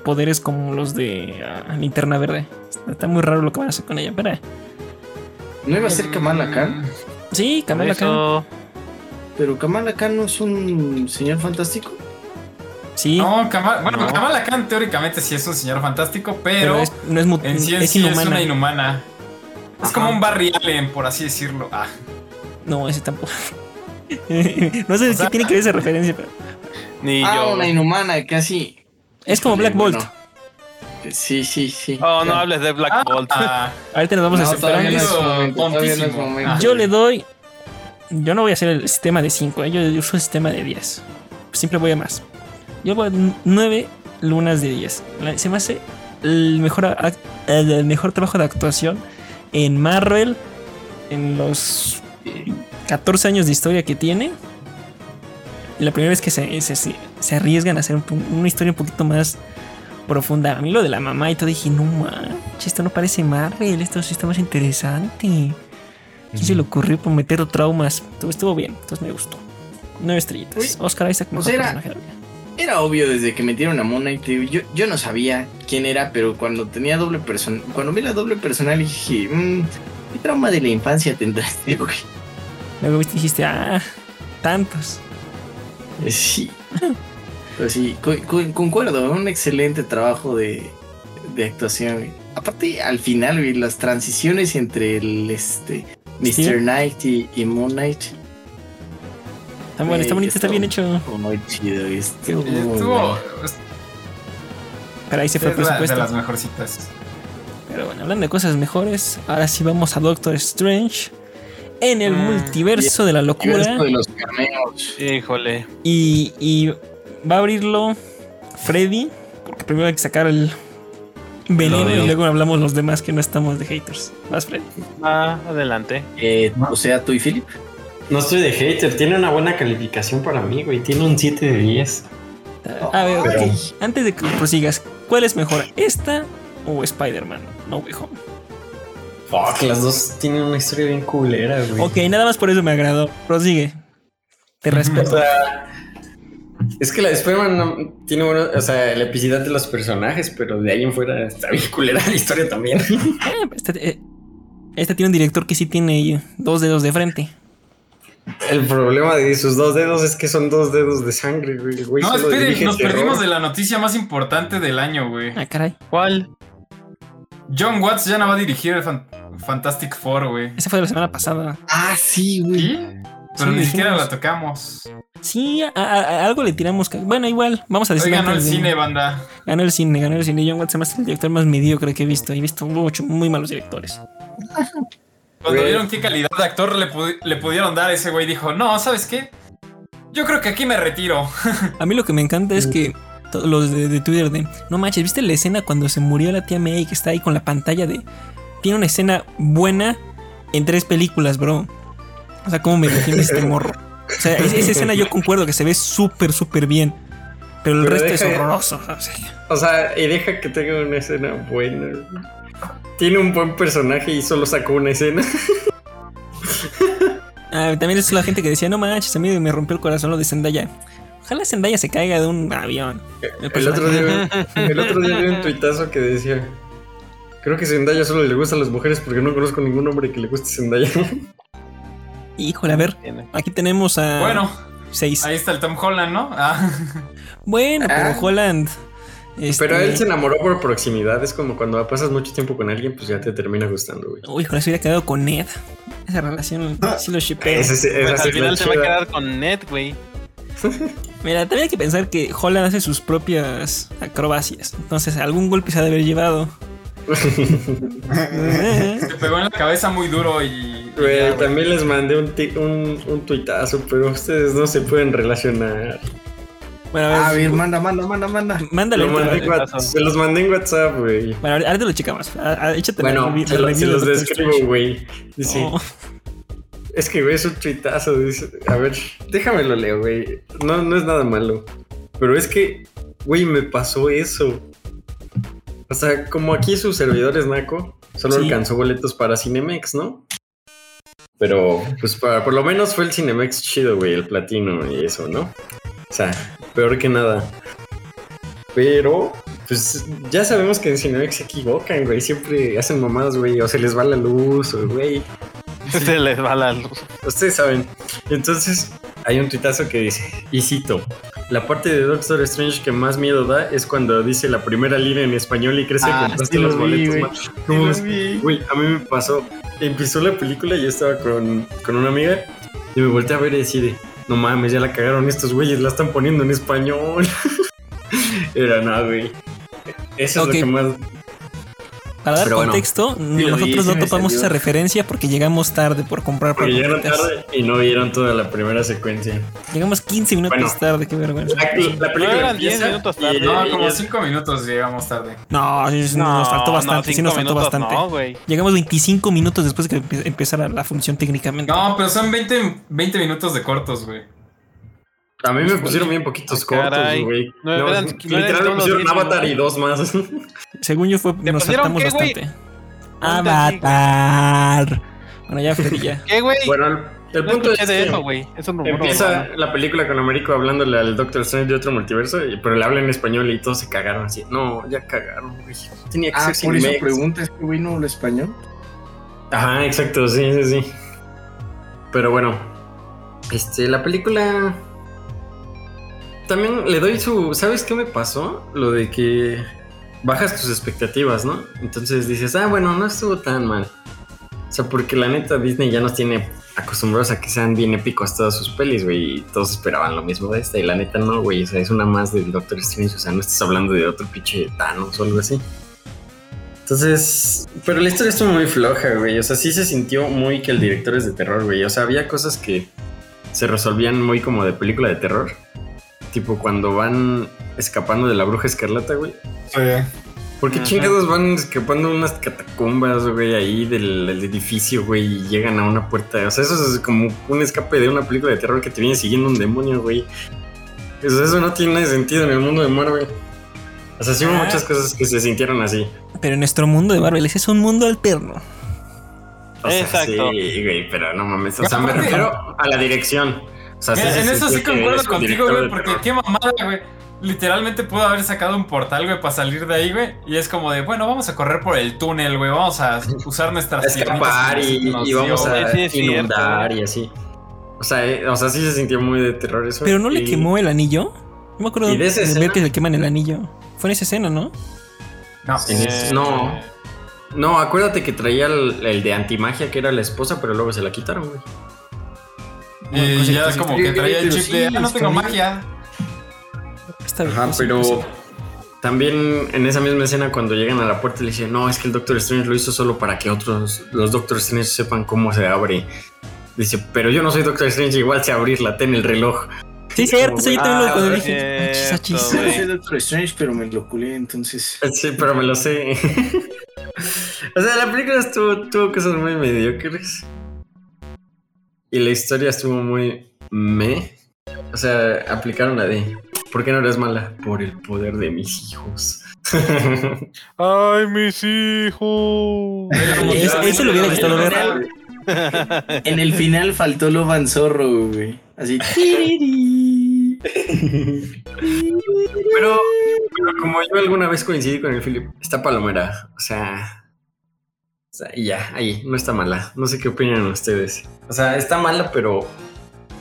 poderes como los de ah, Linterna Verde. Está muy raro lo que van a hacer con ella. Pero ¿No iba a ser Kamala Khan? sí, Kamala Khan. Pero Kamala Khan no es un señor fantástico. Sí, No, Kamala, bueno, No. Kamala Khan teóricamente sí es un señor fantástico, pero, pero, es, no es, mut- en sí en es sí es inhumana. una inhumana. Es como un Barry Allen, por así decirlo. Ah, No, ese tampoco. no sé O sea- qué tiene que ver esa referencia, pero Ni ah, yo. una inhumana, casi. es como Black Bolt. bueno. Sí, sí, sí. Oh, no hables de Black Bolt. ah, Ahorita nos vamos a No, hacer todavía no es Tontísimo, momento, todavía no es tontísimo. momento. Ah. Yo le doy. Yo no voy a hacer el sistema de 5, yo uso el sistema de 10. Siempre voy a más. Yo voy a 9 lunas de 10. La- Se me hace el mejor, el mejor trabajo de actuación en Marvel en los 14 años de historia que tiene. Y la primera vez que se, se, se- arriesgan a hacer un una historia un poquito más profunda. A mí lo de la mamá y todo dije, no manches, esto no parece Marvel, esto sí está más interesante. ¿Quién se le ocurrió por meter traumas? Todo estuvo bien, entonces me gustó. Nueve estrellitas. Uy, Oscar Isaac, pues mejor era- personaje. Era obvio desde que metieron a Moon Knight. digo, Yo, yo no sabía quién era, pero cuando tenía doble persona, cuando vi la doble personal dije, mmm, ¿qué trauma de la infancia tendrá este güey? Luego viste y dijiste, ah, tantos. Eh, Sí. Pero sí, co- co- concuerdo, un excelente trabajo de, de actuación. güey. Aparte, al final, güey, las transiciones entre el este Mr. Steven. Knight y, y Moon Knight. Está bueno, está bonito, está bien hecho. estuvo Muy chido, güey, estuvo muy estuvo bueno. Pero ahí se fue el es la- de las mejorcitas. Pero bueno, hablando de cosas mejores, ahora sí vamos a Doctor Strange. En el Mm, multiverso de la locura. Esto de los cameos. Híjole. Y, y va a abrirlo Freddy. Porque primero hay que sacar el veneno y luego hablamos los demás que no estamos de haters. Vas, Freddy. Ah, adelante. Eh, o sea, tú y Philip. No estoy de hater, tiene una buena calificación para mí, güey. Tiene un 7 de 10. A ver, Pero- ok. Antes de que prosigas, ¿cuál es mejor? ¿Esta o Spider-Man? No Way Home. Fuck, las dos tienen una historia bien culera, güey. Ok, nada más por eso me agradó. Prosigue. Te O respeto. sea, es que la de Spider-Man no- tiene bueno, o sea, la epicidad de los personajes, pero de ahí en fuera está bien culera la historia también. Eh, esta, eh, esta tiene un director que sí tiene dos dedos de frente. El problema de sus dos dedos es que son dos dedos de sangre, güey. No, esperen, nos terror. perdimos de la noticia más importante del año, güey. Ah, caray. ¿Cuál? John Watts ya no va a dirigir el Fan- Fantastic Four, güey. Esa fue la semana pasada. Ah, sí, güey. ¿Sí? Pero Sí, ni siquiera la tocamos. Sí, a, a- a algo le tiramos. Bueno, igual, vamos a Hoy decir. ganó el de- cine, banda. Ganó el cine, ganó el cine. John Watts es el director más mediocre que he visto. He visto mucho, muy malos directores. Cuando Güey. vieron qué calidad de actor le, pu- le pudieron dar, ese güey dijo, no, ¿sabes qué? Yo creo que aquí me retiro. A mí lo que me encanta es que todos los de, de Twitter de no manches, ¿viste la escena cuando se murió la tía May que está ahí con la pantalla de tiene una escena buena en tres películas, bro? O sea, ¿cómo me defiende este morro? O sea, es- esa escena yo concuerdo que se ve súper, súper bien. Pero el Pero resto es horroroso. o sea, O sea, y deja que tenga una escena buena. Tiene un buen personaje y solo sacó una escena. Ah, también es la gente que decía, no manches, a mí me rompió el corazón lo de Zendaya. Ojalá Zendaya se caiga de un avión. El otro día, el otro día vi un tuitazo que decía. Creo que Zendaya solo le gusta a las mujeres porque no conozco ningún hombre que le guste Zendaya. Híjole, a ver, aquí tenemos a Bueno, seis. ahí está el Tom Holland, ¿no? Ah, Bueno, pero Ah. Holland. este, Pero él se enamoró por proximidad. Es como cuando pasas mucho tiempo con alguien, pues ya te termina gustando, güey. Uy, se hubiera quedado con Ned. Esa relación sí lo shippeo. Ese, ese, Pues esa al final se va a quedar con Ned, güey. Mira, también hay que pensar que Holland hace sus propias acrobacias. Entonces, algún golpe se ha de haber llevado. Se pegó en la cabeza muy duro y Güey, también les mandé un, un, un tuitazo, pero ustedes no se pueden relacionar. Bueno, a A ver, ver, manda, manda, manda, manda. mándale. Lo mandé se los mandé en WhatsApp, güey. Bueno, ahorita lo checamos. A- a- Échate la Bueno, se, la lo- review se los describo, güey. Dice, No. es que, güey, es un tuitazo. Dice, a ver, déjame lo leo, güey. No, no es nada malo. Pero es que, güey, me pasó eso. O sea, como aquí su servidor es Naco, solo Sí. alcanzó boletos para Cinemex, ¿no? Pero, pues, para, por lo menos fue el Cinemex chido, güey, el platino y eso, ¿no? O sea, peor que nada. Pero, pues, ya sabemos que en Cinemex se equivocan, güey. Siempre hacen mamadas, güey, o se les va la luz, o, güey. Se les va la luz. Ustedes saben. Entonces, hay un tuitazo que dice, y cito, la parte de Doctor Strange que más miedo da es cuando dice la primera línea en español y crees que Ah, compraste sí lo los vi, boletos güey. Sí. Güey, a mí me pasó. Empezó la película y yo estaba con, con una amiga y me volteé a ver y decía, no mames, ya la cagaron estos güeyes, la están poniendo en español. Era nada, güey. Eso es lo que más... Para dar Pero contexto, nosotros no topamos esa referencia porque llegamos tarde por comprar Porque llegaron tarde y no vieron toda la primera secuencia. Llegamos 15 minutos Bueno. tarde, qué vergüenza. La, la película No, eran 10 empieza minutos y- tarde. No, y- como y- 5 minutos llegamos tarde. No, sí, sí, nos faltó bastante, sí nos faltó minutos bastante. No. Llegamos 25 minutos después de que empe- empezara la función técnicamente. No, pero son 20, 20 minutos de cortos, güey. A mí me pusieron bien poquitos Ah, cortos, güey. No No, eran- no literal me pusieron los Avatar y dos más. Según yo fue, ¿Te nos saltamos qué, bastante. Avatar. Bueno, ya, Freddy, ya. ¿Qué, güey? bueno, el, el no punto es de eso, güey. Es un rumor. empieza la película con Américo hablándole al Doctor Strange de otro multiverso, pero le habla en español y todos se cagaron así. No, ya cagaron, güey. Tenía que Ah, ser por eso Cinemex. pregunta, ¿es que güey no habla español? Ajá, exacto, sí, sí, sí. Pero bueno, este, la película. También le doy su. ¿Sabes qué me pasó? Lo de que bajas tus expectativas, ¿no? Entonces dices, ah, bueno, no estuvo tan mal. O sea, porque la neta Disney ya nos tiene acostumbrados a que sean bien épicos todas sus pelis, güey. Y todos esperaban lo mismo de esta. Y la neta no, güey. O sea, es una más del Doctor Strange. O sea, no estás hablando de otro pinche Thanos o algo así. Entonces, pero la historia estuvo muy floja, güey. O sea, sí se sintió muy que el director es de terror, güey. O sea, había cosas que se resolvían muy como de película de terror. Tipo cuando van escapando de la bruja escarlata, güey. Sí. ¿Por qué Ajá. chingados van escapando de unas catacumbas, güey, ahí del, del edificio, güey, y llegan a una puerta? O sea, eso es como un escape de una película de terror que te viene siguiendo un demonio, güey. Eso, eso no tiene sentido en el mundo de Marvel. O sea, sí hubo Ah. muchas cosas que se sintieron así. Pero en nuestro mundo de Marvel, ese es un mundo alterno. O sea, Exacto. Sí, güey, pero no mames. O sea, me refiero a la dirección. O sea, sí Mira, se en eso sí concuerdo contigo, güey, porque terror. qué mamada, güey. Literalmente pudo haber sacado un portal, güey, para salir de ahí, güey. Y es como de, bueno, vamos a correr por el túnel, güey. Vamos a usar nuestras escapar y, vamos dio, a. Sí, inundar y así. O sea, eh, o sea, sí se sintió muy de terror eso. Pero no le quemó el anillo. No me acuerdo ¿Y de esa de escena? ver que le queman el anillo. Fue en esa escena, ¿no? No. En ese- no. No, acuérdate que traía el, el de antimagia que era la esposa, pero luego se la quitaron, güey. Y sí, ya sí, como sí. que traía el chip sí, de, ah, no tengo magia. Está bien. Ajá, pues sí, pero pues sí. también en esa misma escena cuando llegan a la puerta le dicen, no, es que el Doctor Strange lo hizo solo para que otros, los Doctor Strange sepan cómo se abre. Dice, pero yo no soy Doctor Strange, igual sé abrirla, ten el reloj. Sí, cierto, eso yo también lo Ah, cuando dije. Achis, achis. cierto, Yo soy Doctor Strange, pero me lo culé, entonces. Sí, pero me lo sé. o sea, la película estuvo, tuvo cosas muy mediocres. Y la historia estuvo muy me. O sea, aplicaron la de ¿Por qué no eres mala? Por el poder de mis hijos. Ay, mis hijos. Eso- eso lo hubiera gustado ver. En el final faltó lo Zorro, güey. Así. Pero, pero como yo alguna vez coincidí con el Philip, está palomera. O sea. O sea, y ya, ahí, no está mala. No sé qué opinan ustedes. O sea, está mala, pero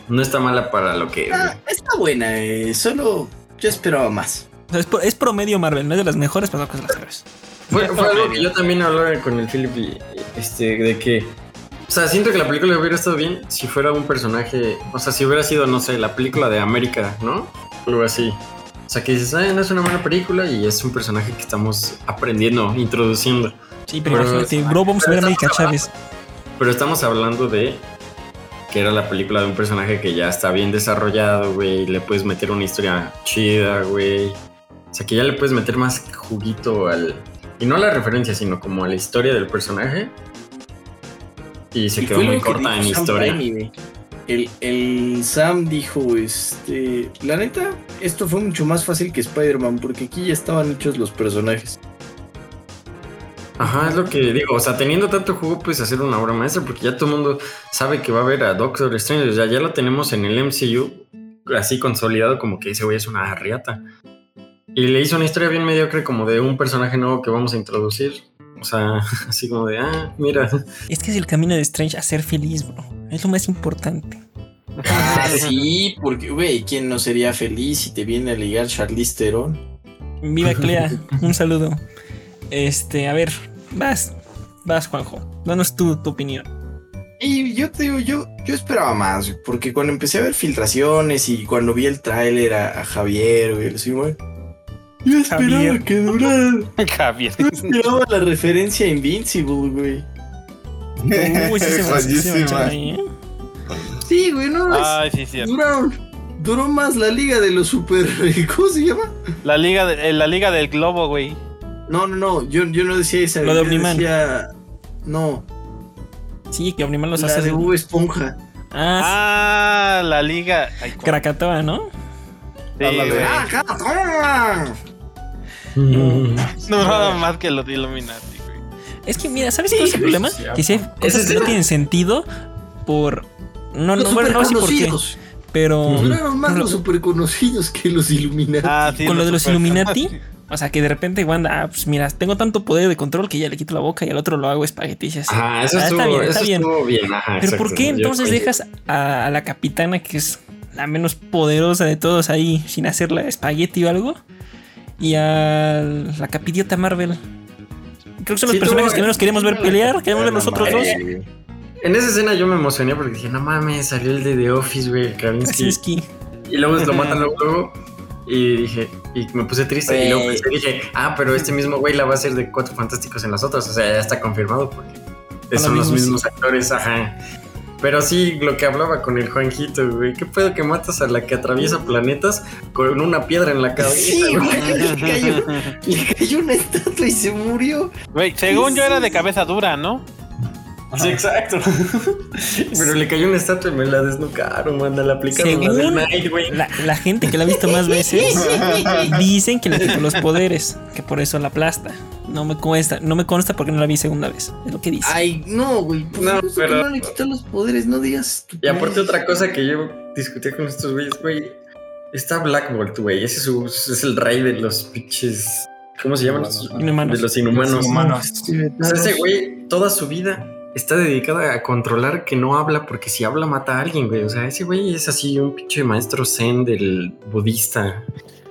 no está mala para lo que. Ah, está buena, eh, solo yo esperaba más. O sea, es, es promedio Marvel, no es de las mejores, pero no es de las peores. Fue, fue algo que yo también hablaba con el Philip y, este, de que. O sea, siento que la película hubiera estado bien si fuera un personaje. O sea, si hubiera sido, no sé, la película de América, ¿no? Algo así. O sea, que dices, ah, no es una buena película y es un personaje que estamos aprendiendo, introduciendo. Sí, pero Pero- imagínate, bro, vamos a ver a América Chávez. Pero estamos hablando de que era la película de un personaje que ya está bien desarrollado, güey. Le puedes meter una historia chida, güey. O sea, que ya le puedes meter más juguito al. Y no a la referencia, sino como a la historia del personaje. Y se Y quedó muy que corta en Sam historia. Raimi. El, el Sam dijo, este, la neta, esto fue mucho más fácil que Spider-Man porque aquí ya estaban hechos los personajes. Ajá, es lo que digo. O sea, teniendo tanto juego, puedes hacer una obra maestra porque ya todo el mundo sabe que va a ver a Doctor Strange. O sea, ya lo tenemos en el MCU así consolidado, como que ese güey es una riata. Y le hizo una historia bien mediocre, como de un personaje nuevo que vamos a introducir. O sea, así como de, ah, mira. Es que es el camino de Strange a ser feliz, bro. Es lo más importante. Ah, sí, porque, güey, ¿quién no sería feliz si te viene a ligar Charlize Theron? Viva Clea, un saludo. Este, a ver, vas, vas, Juanjo. Danos tu, tu opinión. Y yo te digo, yo, yo esperaba más, porque cuando empecé a ver filtraciones y cuando vi el tráiler a, a Javier, güey, así, güey, yo esperaba Javier. que durara. Javier. Yo esperaba la referencia a Invincible, güey. Uy, sí se ahí, ¿eh? Sí, güey, no, es- Ay, sí, cierto. duraron. Duró más la liga de los super. ¿Cómo se llama? La liga, de- eh, la liga del globo, güey. No, no, no, yo, yo no decía esa. Lo de Omniman. decía- No, Sí, que Omniman los la hace. de Bob Esponja. Ah, Ah, la liga. Ay, sí, Krakatoa, ¿no? sí. ¡Ah, toma! No nada más que los de Illuminati, güey. Es que, mira, ¿sabes cuál es el problema? sí, Que si hay cosas que no tienen sentido por. No, Los no, bueno, no sé por qué. Pero. Duraron más Pero- los super conocidos que los Illuminati. Ah, sí, Con lo de los Illuminati, O sea, que de repente Wanda, ah, pues mira, tengo tanto poder de control que ya le quito la boca y al otro lo hago espagueti. y así. Ajá, eso Ah, estuvo, está bien, eso está bien. estuvo bien. Ajá, Pero ¿por qué entonces dejas a, a la capitana, que es la menos poderosa de todos ahí, sin hacerla espagueti o algo? Y a la capidiota Marvel. Creo que son los Sí, personajes que menos queremos ver pelear. Queremos ver los otros dos. En esa escena yo me emocioné porque dije, no mames, salió el de The Office, güey, Kravinsky. Krasinski. Y luego lo matan luego, luego. Y dije, y me puse triste. Y luego pensé, dije, ah, pero este mismo güey la va a hacer de cuatro fantásticos en las otras. O sea, ya está confirmado porque Son son los mismos. mismos actores, ajá. Pero sí, lo que hablaba con el Juanjito, güey. ¿Qué pedo que matas a la que atraviesa planetas con una piedra en la cabeza? Sí, güey? le cayó, le cayó una estatua y se murió. Güey, según yo era de cabeza dura, ¿no? Sí, exacto. Pero le cayó una estatua y me la desnucaron, manda, la aplicaron la Según güey. la, la gente que la ha visto más veces dicen que le quitó los poderes, que por eso la aplasta. No me consta, no me consta porque no la vi segunda vez. Es lo que dice. Ay, no, güey. Pues No, no, no, pero- no le quitó los poderes, no digas. Y aparte otra cosa que yo discutí con estos güeyes, güey. Está Black Bolt, güey. Ese es, su- es el rey de los pinches... ¿Cómo se llaman? Inhumanos. De los inhumanos. O sea, ese güey toda su vida está dedicada a controlar que no habla porque si habla mata a alguien, güey. O sea, ese güey es así un pinche maestro zen del budista.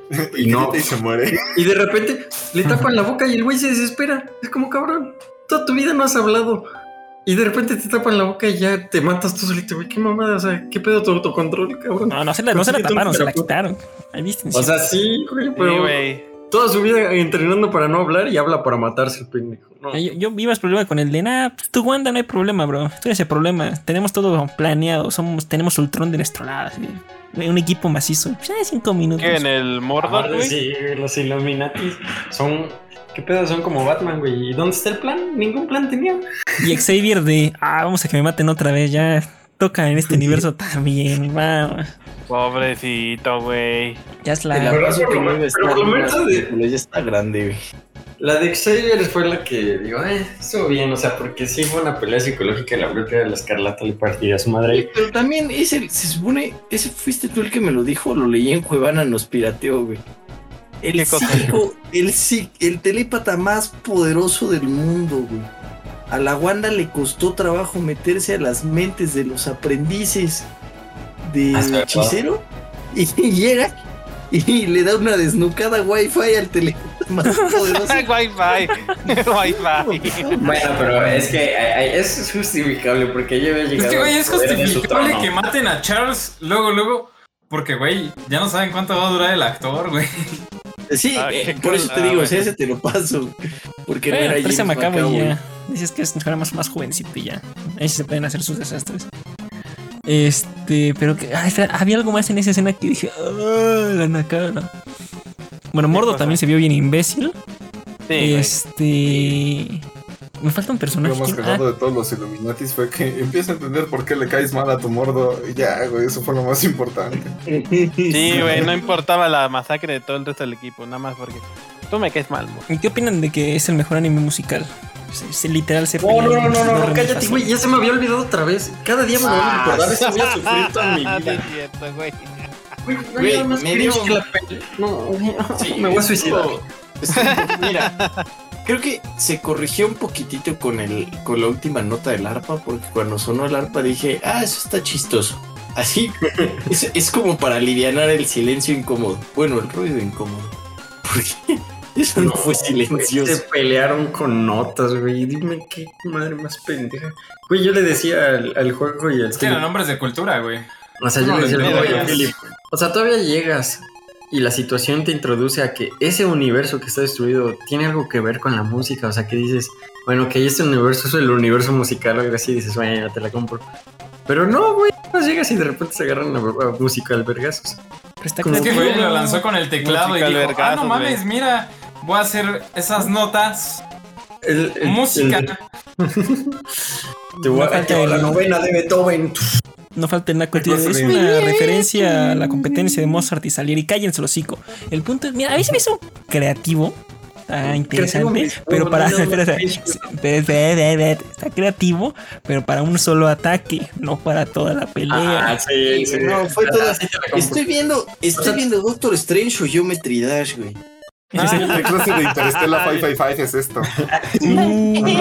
Y no. no. Y se muere. Y de repente le tapan la boca y el güey se desespera. Es como cabrón. Toda tu vida no has hablado. Y de repente te tapan la boca y ya te matas tú solito, güey. Qué mamada, o sea, qué pedo tu autocontrol, cabrón. No, no se la, no se la taparon, se la quitaron. Ahí viste. O sea, sí, güey, Sí, pero güey. Toda su vida entrenando para no hablar y habla para matarse el pendejo. No. yo, yo vi más problema con el de nah, pues tu Wanda no hay problema, bro. Tú ese problema. Tenemos todo planeado. Somos, tenemos Ultron de nuestro lado. Un equipo macizo. Ya cinco minutos. ¿Qué en el Mordor, Aparte, güey? sí, los Illuminati son. ¿Qué pedo? Son como Batman, güey. ¿Y dónde está el plan? Ningún plan tenía. Y Xavier de ah, vamos a que me maten otra vez. Ya toca en este universo también. Vamos. Pobrecito, güey. Ya es la la. Pero por que lo no iba pero por de- ya está grande, güey. La de Xavier fue la que digo, eh, estuvo bien, o sea, porque sí fue una pelea psicológica. La bruja de la escarlata le partía a su madre. Pero también ese, se supone, ese fuiste tú el que me lo dijo, lo leí en Cuevana, nos pirateó, güey. El psíquico, el, el telépata más poderoso del mundo, güey. A la Wanda le costó trabajo meterse a las mentes de los aprendices de Ah, hechicero y llega y le da una desnucada wifi al más poderoso. Wi-Fi. Wi-Fi. Bueno, pero es que eso es justificable porque yo había llegado. Es que, güey, es justificable que maten a Charles luego, luego. Porque, güey, ya no saben cuánto va a durar el actor, güey. Sí, Ah, eh, por eso te digo, Ah, ese te lo paso. Porque no Eh, era James Macabo ya. Dices que es era más, más jovencito y ya. Ahí se pueden hacer sus desastres. Este, pero que espera, había algo más en esa escena que dije, "Ah, la nacada. Bueno, Mordo también se vio bien imbécil. Sí, güey. Me falta un personaje. Lo más cagado de todos los Illuminatis fue que empieza a entender por qué le caes mal a tu mordo. Y ya, güey, eso fue lo más importante. Sí, güey, no importaba la masacre de todo el resto del equipo, nada más porque tú me caes mal, güey. ¿Y ¿Qué opinan de que es el mejor anime musical? Se, se- literal se No, no, no, no, no, mi, cállate, güey, ya se me había olvidado otra vez. Cada día me lo voy a recordar, eso voy a sufrir toda mi Ah, vida. es cierto, güey. Güey, no me dio- que la peli. No, Sí, me voy a suicidar. estuvo- Mira, creo que se corrigió un poquitito con el con la última nota del arpa, porque cuando sonó el arpa dije, ah, eso está chistoso. Así es, es como para aliviar el silencio incómodo. Bueno, el ruido incómodo. Porque eso no, fue silencioso. Se pelearon con notas, güey. Dime qué madre más pendeja. Güey, yo le decía al, al juego y al Es que eran nombres de cultura, güey. O sea, yo No le decía. Philip. O sea, todavía llegas y la situación te introduce a que ese universo que está destruido tiene algo que ver con la música. O sea, que dices, bueno, que este universo es el universo musical o algo así. Dices, bueno, te la compro. Pero no, güey. Pues llegas y de repente se agarran a, a música al vergazos. Pero está Como Es que, güey, lo lanzó con el teclado y dijo, ah, vergazos, no mames, güey. mira, voy a hacer esas notas, El- el- música. el- te voy a No la novena de Beethoven. No falta el naco, tío. Es una referencia a la competencia de Mozart y Salieri. Cállense los hocico. El punto es, mira, a mí se me hizo creativo. Está interesante, pero para. Está creativo, pero para un solo ataque, no para toda la pelea. Ah, sí, sí. No, fue todo- Así te la compro. Estoy viendo, estoy viendo Doctor Strange o Geometry Dash, güey. El cruce de Interstellar 555 es esto.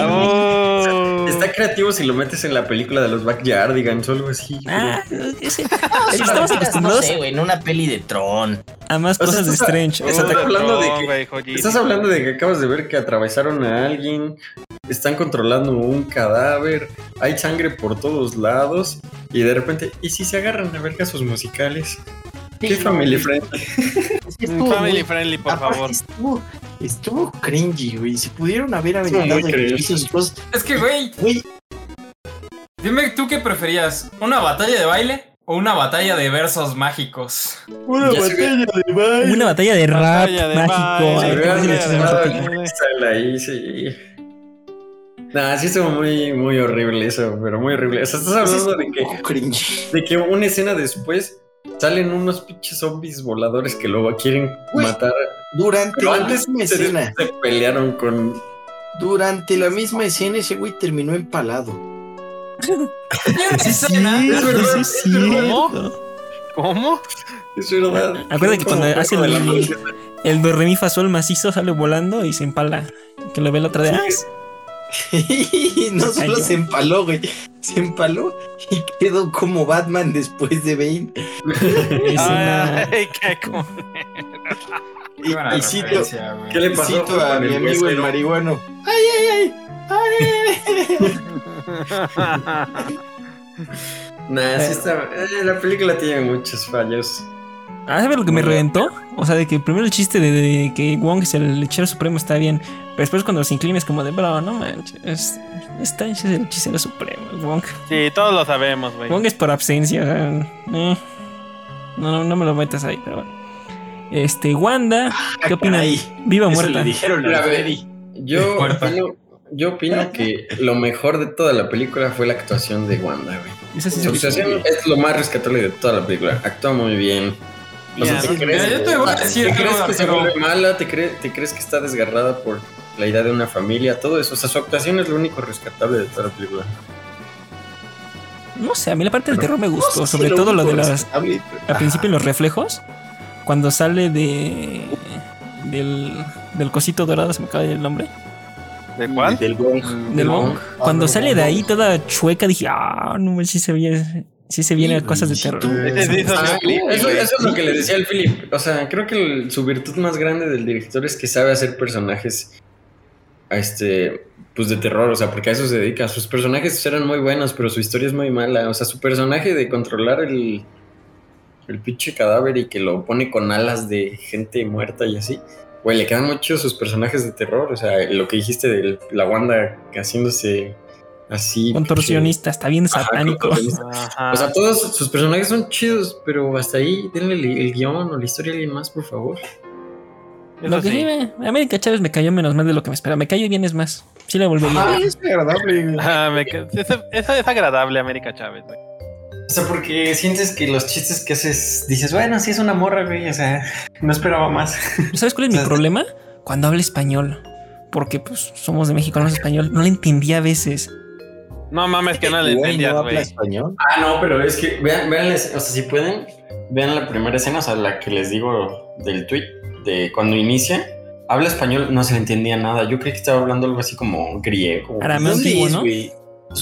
Oh. Está creativo si lo metes en la película de los Backyardigans o algo así. Ah, ese- Si estamos no sé, güey, en una peli de Tron. a más O sea, cosas de estás- Strange. o sea, Exacto. estás hablando de que-. Estás hablando de que acabas de ver que atravesaron a alguien, están controlando un cadáver, hay sangre por todos lados y de repente, ¿y si se agarran a ver casos musicales? Qué family friendly. Estuvo Family muy- friendly, por favor. Estuvo, estuvo cringy, güey. Si pudieron haber aventado esos dos, Es que, güey, güey, dime tú qué preferías, ¿una batalla de baile o una batalla de versos mágicos? una Ya batalla de baile. Una batalla de rap Batalla de mágico. ahí, sí. Nah, sí estuvo muy, muy horrible eso, pero muy horrible. O sea, estás hablando de que, cringy. de que una escena después salen unos pinches zombies voladores que luego quieren matar. Durante Pero la antes misma se, escena, se pelearon con durante la misma escena, ese güey terminó empalado. Sí, escena, sí, es verdad. ¿Cómo? Es verdad. Acuérdate que cuando hace el, el fa sol macizo sale volando y se empala. Que lo ve la otra de. Y no Se solo se empaló, güey. Se empaló y quedó como Batman después de Bane. Es una- Ay, qué Y, y cito. ¿Qué le pasó cito a mi el amigo el marihuano. ¡Ay, ay, ay! Nah, sí está. eh, la película tiene muchos fallos. Ah, ¿sabes lo que me reventó? O sea, de que primero el chiste de, de que Wong es el hechicero supremo está bien. Pero después cuando se inclina es como de, bro, no manches. Es, está es el hechicero supremo. Wong, Sí, todos lo sabemos, güey. Wong es por absencia. o sea, eh. no, no, no me lo metas ahí, pero bueno. Este, Wanda, ¿qué opinan? Caray, ¿Viva o muerta? le dijeron. Yo opino, yo opino que lo mejor de toda la película fue la actuación de Wanda, güey. Esa sí Su se actuación es lo más rescatable de toda la película. Actúa muy bien. O sea, ¿te crees, Mira, yo te voy a decir ¿te crees que se vuelve mala? ¿Te, cre- ¿Te crees que está desgarrada por la idea de una familia? Todo eso. O sea, su actuación es lo único rescatable de toda la película. No sé, a mí la parte del terror me gustó. No sé sobre si todo lo de las. Al principio los reflejos. Cuando sale de. Del. Del cosito dorado, se me acaba de ir el nombre. ¿De cuál? Del gong. Del No. Bong. Cuando sale de ahí toda chueca, dije, ah, no, sí se viene. Sí se vienen Sí, cosas de terror. Ah, eso, es lo que le decía al Philip. O sea, creo que el- su virtud más grande del director es que sabe hacer personajes a este pues de terror, o sea, porque a eso se dedica. Sus personajes eran muy buenos, pero su historia es muy mala. O sea, su personaje de controlar el el pinche cadáver y que lo pone con alas de gente muerta y así. güey, le quedan mucho sus personajes de terror. O sea, lo que dijiste de la Wanda haciéndose así. Contorsionista, está bien satánico. Ajá. O sea, todos sus personajes son chidos, pero hasta ahí denle el, el guion o la historia a alguien más, por favor. Eso Lo que sí, América Chávez me cayó menos mal de lo que me esperaba. Me cayó bien, es más. Sí la volvería. Ah, es agradable. güey. Ah, me es, es- es agradable América Chávez, güey. O sea, porque sientes que los chistes que haces, dices, bueno, sí es una morra, güey. O sea, no esperaba más. ¿Sabes cuál es mi O sea, problema? Cuando habla español. Porque pues somos de México, no es español. No le entendía a veces. No mames que no le Güey, entendías, ¿no habla güey. español? Ah, no, pero es que vean, vean, o sea, si pueden, vean la primera escena, o sea, la que les digo del tweet, de cuando inicia, habla español, no se le entendía nada. Yo creí que estaba hablando algo así como griego. Arameo ¿Dónde antiguo, es, ¿no?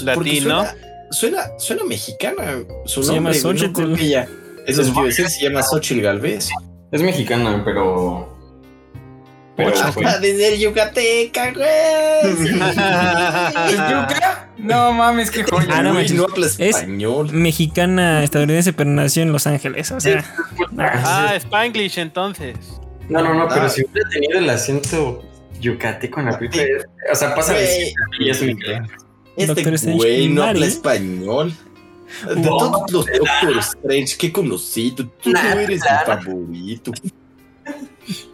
Latino. Suena, suena, suena mexicana. Su Se llama nombre, no Xochitl. ella. Eso es lo que decir, se llama Xochitl Galvez. Es mexicana, pero. Pero desde el Yucateca, güey. ¿El Yuca? No mames, qué joya. Ah, no no habla Es- español. Mexicana estadounidense, pero nació en Los Ángeles. O sea, Ah, Spanglish entonces. No, no, no, pero Ah. si hubiera tenido el acento yucateco en la película, o sea, pasa de y es mexicano. Este Doctor Strange güey no Mari. habla español. De todos los Doctor Strange que conocí, tú, tú no eres mi favorito.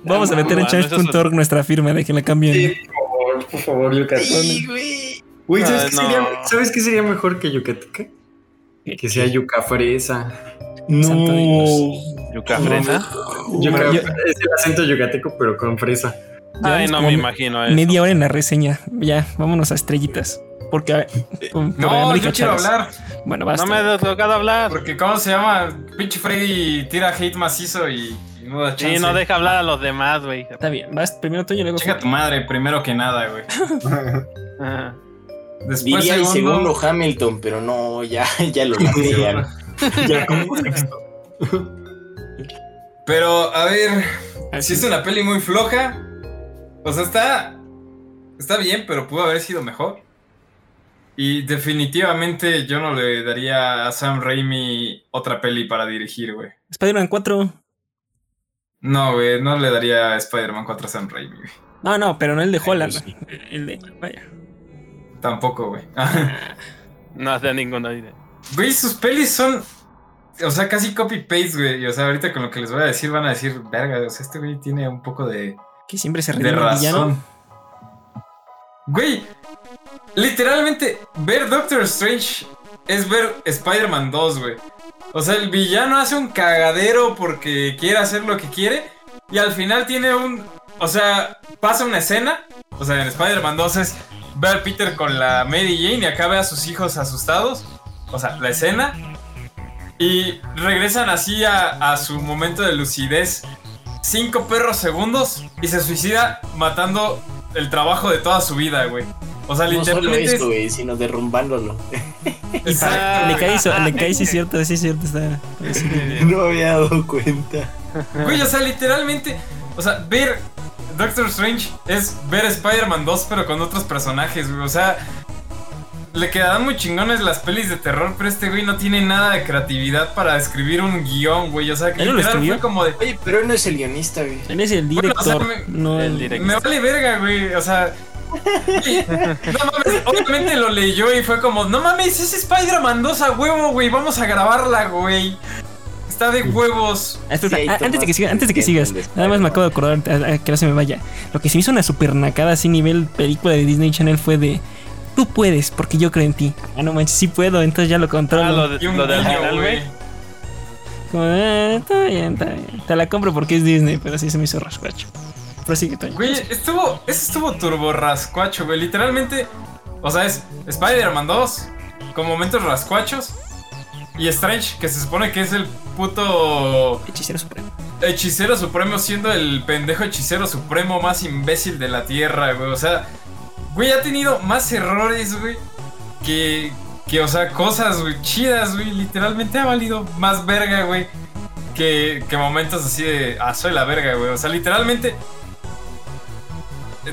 vamos a meter en change.org nuestra firma de que la cambien. Sí, por favor, por favor, yucateco. Sí, güey. Güey, ¿sabes, Ah, qué no. sería, ¿sabes qué sería mejor que yucateca? Que sea yuca fresa. Dios. Yuca fresa. Yuca- yo- es el acento yucateco, pero con fresa. Ay, no me imagino eso. Media hora en la reseña. Ya, vámonos a estrellitas. Porque a ver, con- por No, América yo quiero Chávez. hablar. Bueno, basta. No me ha tocado hablar. Porque, ¿cómo se llama? Pinche Freddy tira hate macizo y, y no da chance. Sí, no deja hablar a los demás, güey. Está bien, vas primero tú y luego. Chinga tu madre, primero que nada, güey. Después, Diría el segundo, segundo Hamilton, pero no, ya, ya lo latean. Ya como. Pero, a ver, Así si es una peli muy floja. O sea, está. Está bien, pero pudo haber sido mejor. Y definitivamente yo no le daría a Sam Raimi otra peli para dirigir, güey. Spider-Man 4. No, güey, no le daría a Spider-Man 4 a Sam Raimi, güey. No, no, pero no el de Holland. sí. El de. Vaya. Tampoco, güey. No hace ninguna idea. Güey, sus pelis son. O sea, casi copy-paste, güey. Y, O sea, ahorita con lo que les voy a decir van a decir, verga, o sea, este güey tiene un poco de. Que siempre se de razón. Güey, literalmente, ver Doctor Strange es ver Spider-Man 2, güey. O sea, el villano hace un cagadero porque quiere hacer lo que quiere. Y al final tiene un. O sea, pasa una escena. O sea, en Spider-Man 2 es ver a Peter con la Mary Jane y acá ve a sus hijos asustados. O sea, la escena. Y regresan así a, a su momento de lucidez. Cinco perros segundos y se suicida matando el trabajo de toda su vida, güey. O sea, No solo literalmente. eso, güey, sino derrumbándolo. Exacto. Le cae, sí, es cierto, sí, es cierto. Está. No había dado cuenta. Güey, o sea, literalmente. O sea, ver Doctor Strange es ver Spider-Man 2, pero con otros personajes, güey. O sea, le quedan muy chingones las pelis de terror, pero este güey no tiene nada de creatividad para escribir un guion, güey. O sea, que ¿Él no lo literal escribió? fue como de. Oye, pero él no es el guionista, güey. Él es el Bueno, o sea, director. me- no el el director. Me vale verga, güey. O sea. güey, No mames, obviamente lo leyó y fue como, no mames, es Spider-Man 2 a huevo, güey, vamos a grabarla, güey. Está de huevos. Ah, Sí, antes de que sigas, antes de que que sigas, entiendes, nada más me acabo de acordar que no se me vaya. Lo que se me hizo una super nacada así nivel película de Disney Channel fue de tú puedes porque yo creo en ti. Ah, no manches, sí puedo, entonces ya lo controlo. Ah, lo, de, lo del final, güey. Como, ah, está bien, está bien. Te la compro porque es Disney, pero sí se me hizo rascuacho. Prosigue, Toño. Güey, estuvo, eso estuvo turbo rascuacho, güey. Literalmente, o sea, es Spider-Man 2 con momentos rascuachos. Y Strange, que se supone que es el puto Hechicero supremo. hechicero supremo, siendo el pendejo hechicero supremo más imbécil de la tierra, güey. O sea, güey, ha tenido más errores, güey, que, que, o sea, cosas, güey, chidas, güey. Literalmente ha valido más verga, güey, que, que momentos así de, ah, soy la verga, güey. O sea, literalmente,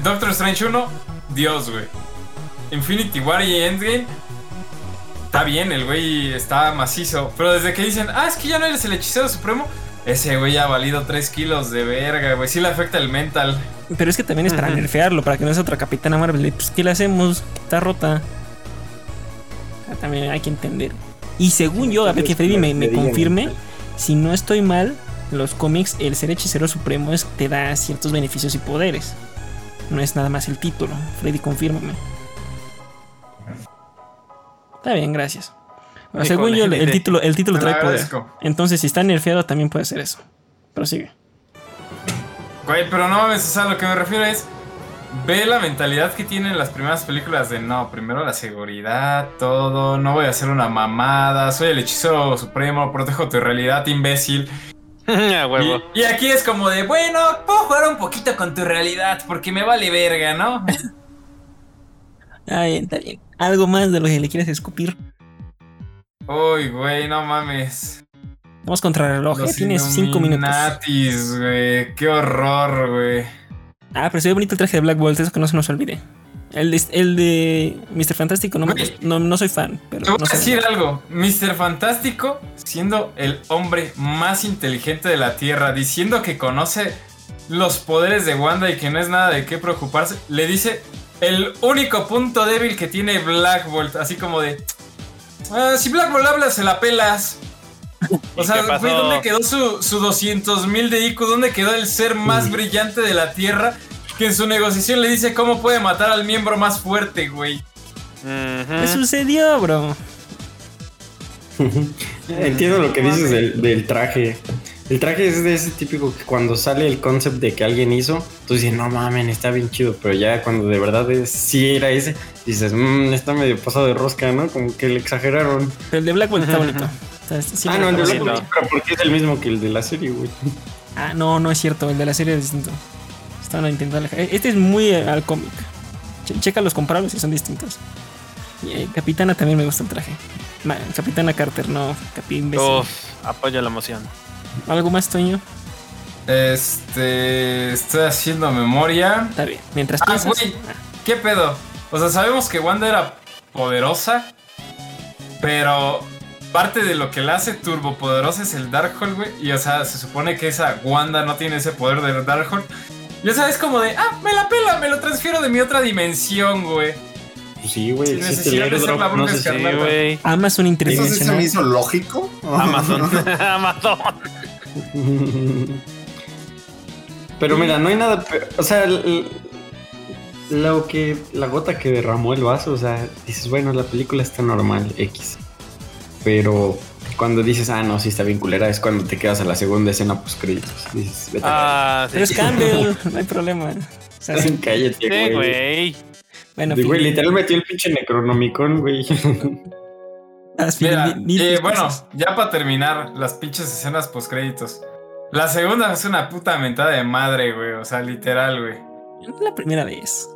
Doctor Strange 1, Dios, güey. Infinity War y Endgame. Está bien, el güey está macizo. Pero desde que dicen, ah, es que ya no eres el hechicero supremo, ese güey ha valido 3 kilos de verga, güey. Sí le afecta el mental. Pero es que también es para Ujú. nerfearlo, para que no sea otra Capitana Marvel. Pues, ¿qué le hacemos? Está rota. Ah, También hay que entender. Y según yo, a ver que Freddy me, me confirme, si no estoy mal, los cómics, el ser hechicero supremo es, te da ciertos beneficios y poderes. No es nada más el título. Freddy, confírmame. Está bien, gracias. Híjole, según yo, el, título, el título trae poder. Entonces, si está nerfeado, también puede ser eso. Prosigue. Güey, pero no mames, o sea, lo que me refiero es. Ve la mentalidad que tienen las primeras películas de no, primero la seguridad, todo, no voy a hacer una mamada, soy el hechicero supremo, protejo tu realidad, imbécil. Huevo. Y, y aquí es como de, bueno, puedo jugar un poquito con tu realidad porque me vale verga, ¿no? Ah, bien, está bien. Algo más de lo que le quieres escupir. Uy, güey, no mames. Vamos contra el reloj. Los eh, Tienes cinco minutos. Illuminatis, güey, qué horror, güey. Ah, pero se ve bonito el traje de Black Bolt, eso que no se nos olvide. El de, el de Mr. Fantástico no, me no, no soy fan, pero Te voy no a decir algo, Mr. Fantástico, siendo el hombre más inteligente de la Tierra, diciendo que conoce los poderes de Wanda y que no es nada de qué preocuparse, le dice el único punto débil que tiene Black Bolt, así como de, "Ah, si Black Bolt habla, se la pelas. O ¿Y sea, güey, ¿dónde quedó su, su 200 mil de IQ? ¿Dónde quedó el ser más brillante de la Tierra? Que en su negociación le dice cómo puede matar al miembro más fuerte, güey. ¿Qué sucedió, bro? Entiendo lo que dices del, del traje. El traje es de ese típico que cuando sale el concept de que alguien hizo, tú dices, no mames, está bien chido, pero ya cuando de verdad es, sí era ese, dices, mmm, está medio pasado de rosca, ¿no? Como que le exageraron. Pero el de Black Bolt está bonito. Sí ah, no, el de gusta. Black Bolt, pero porque es el mismo que el de la serie, güey. Ah, no, no es cierto. El de la serie es distinto. Estaban intentando alejar. Este es muy eh, al cómic. Che- checa los comparables y son distintos. Y, eh, Capitana también me gusta el traje. Ma- Capitana Carter, no. Imbécil. Uf, apoyo la emoción. ¿Algo más, Toño? Este. Estoy haciendo memoria. Está bien. Mientras Ah, piensas. güey. ¿Qué pedo? O sea, sabemos que Wanda era poderosa. Pero parte de lo que la hace turbopoderosa es el Darkhold, güey. Y o sea, se supone que esa Wanda no tiene ese poder del Darkhold. Y o sea, es como de, ah, me la pela, me lo transfiero de mi otra dimensión, güey. Pues sí, güey, Sin existe el necesidad de ser airdrop, la no sé si- Sí, güey. Amazon ¿Eso sí se interdimensional. me hizo lógico? Amazon. Amazon. Pero mira, no hay nada. O sea, lo que. La gota que derramó el vaso, o sea, dices, bueno, la película está normal, X. Pero cuando dices, ah, no, sí está bien culera, es cuando te quedas a la segunda escena post créditos. Dices, vete Ah, sí. Pero es no hay problema. O sea, sí. Cállate, Sí, güey. güey. Bueno, güey, literal metió el pinche Necronomicon, güey. Mira, eh, bueno, ya para terminar, las pinches escenas post créditos. La segunda es una puta mentada de madre, güey. O sea, literal, güey. No es la primera vez.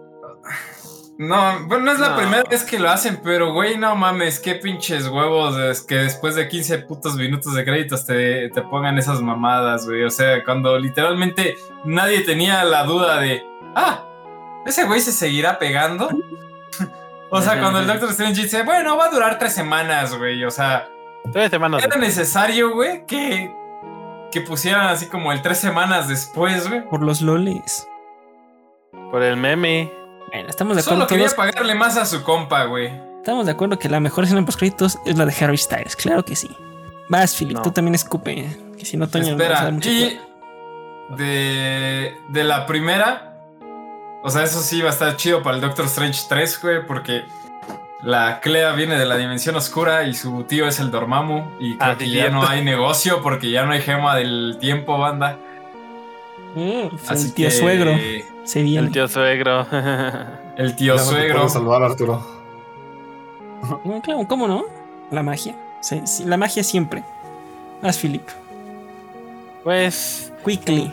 No, bueno, no es la No. primera vez que lo hacen, pero güey, no mames, qué pinches huevos es que después de 15 putos minutos de créditos te, te pongan esas mamadas, güey. O sea, cuando literalmente nadie tenía la duda de, ah, ese güey se seguirá pegando. O sea, cuando el Doctor Strange dice, bueno, va a durar tres semanas, güey. O sea, Tres semanas. era necesario, güey, que, que pusieran así como el tres semanas después, güey. Por los loles. Por el meme. Bueno, estamos de acuerdo Solo quería todos. pagarle más a su compa, güey. Estamos de acuerdo que la mejor escena post créditos es la de Harry Styles. Claro que sí. Vas, Philip, No. tú también escupe. Que si no, Toño nos va a Espera, dar mucho y de, de la primera, o sea, eso sí va a estar chido para el Doctor Strange 3, güey, porque la Clea viene de la dimensión oscura y su tío es el Dormammu y creo Ah, que sí, ya no hay negocio porque ya no hay gema del tiempo, banda. Mm, Así el tío que- suegro. Se viene. El tío suegro. El tío Ya no te suegro. salvar, Arturo. Mm, Claro, ¿cómo no? La magia. Sí, sí, la magia siempre. Haz, Philip. pues. Quickly.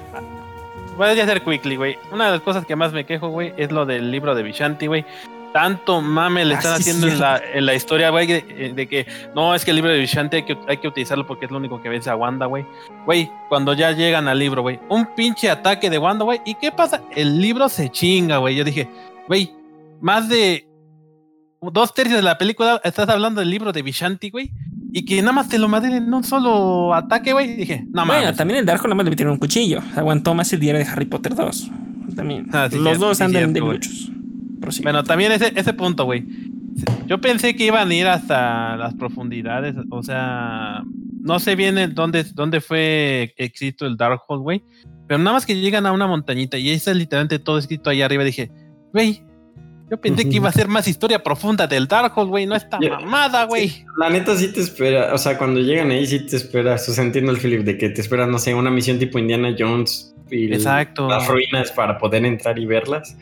Voy a hacer quickly, güey. Una de las cosas que más me quejo, güey, es lo del libro de Vishanti, güey. Tanto mame le Ah, están sí, haciendo en la, en la historia, güey, de, de que no, es que el libro de Vishanti hay que, hay que utilizarlo porque es lo único que vence a Wanda, güey. Güey, cuando ya llegan al libro, güey, un pinche ataque de Wanda, güey. ¿Y qué pasa? El libro se chinga, güey. Yo dije, güey, más de dos tercios de la película estás hablando del libro de Vishanti, güey. Y que nada más te lo madre en un solo ataque, güey. Dije, no Bueno, mames. también el Dark nada más le metieron un cuchillo. Aguantó más el diario de Harry Potter 2. También. Ah, sí, Los cierto, dos sí, andan cierto, debiluchos. Prosigue. Bueno, también ese, ese punto, güey. Yo pensé que iban a ir hasta las profundidades, o sea, no sé bien el dónde, dónde fue escrito el Darkhold, güey, pero nada más que llegan a una montañita y ahí está literalmente todo escrito ahí arriba, dije, güey, yo pensé que iba a ser más historia profunda del Darkhold, güey, no esta Ya. mamada, güey. La neta sí te espera, o sea, cuando llegan ahí sí te esperas, o sea, entiendo el Philip de que te esperas, no sé, una misión tipo Indiana Jones y Exacto. las ruinas para poder entrar y verlas.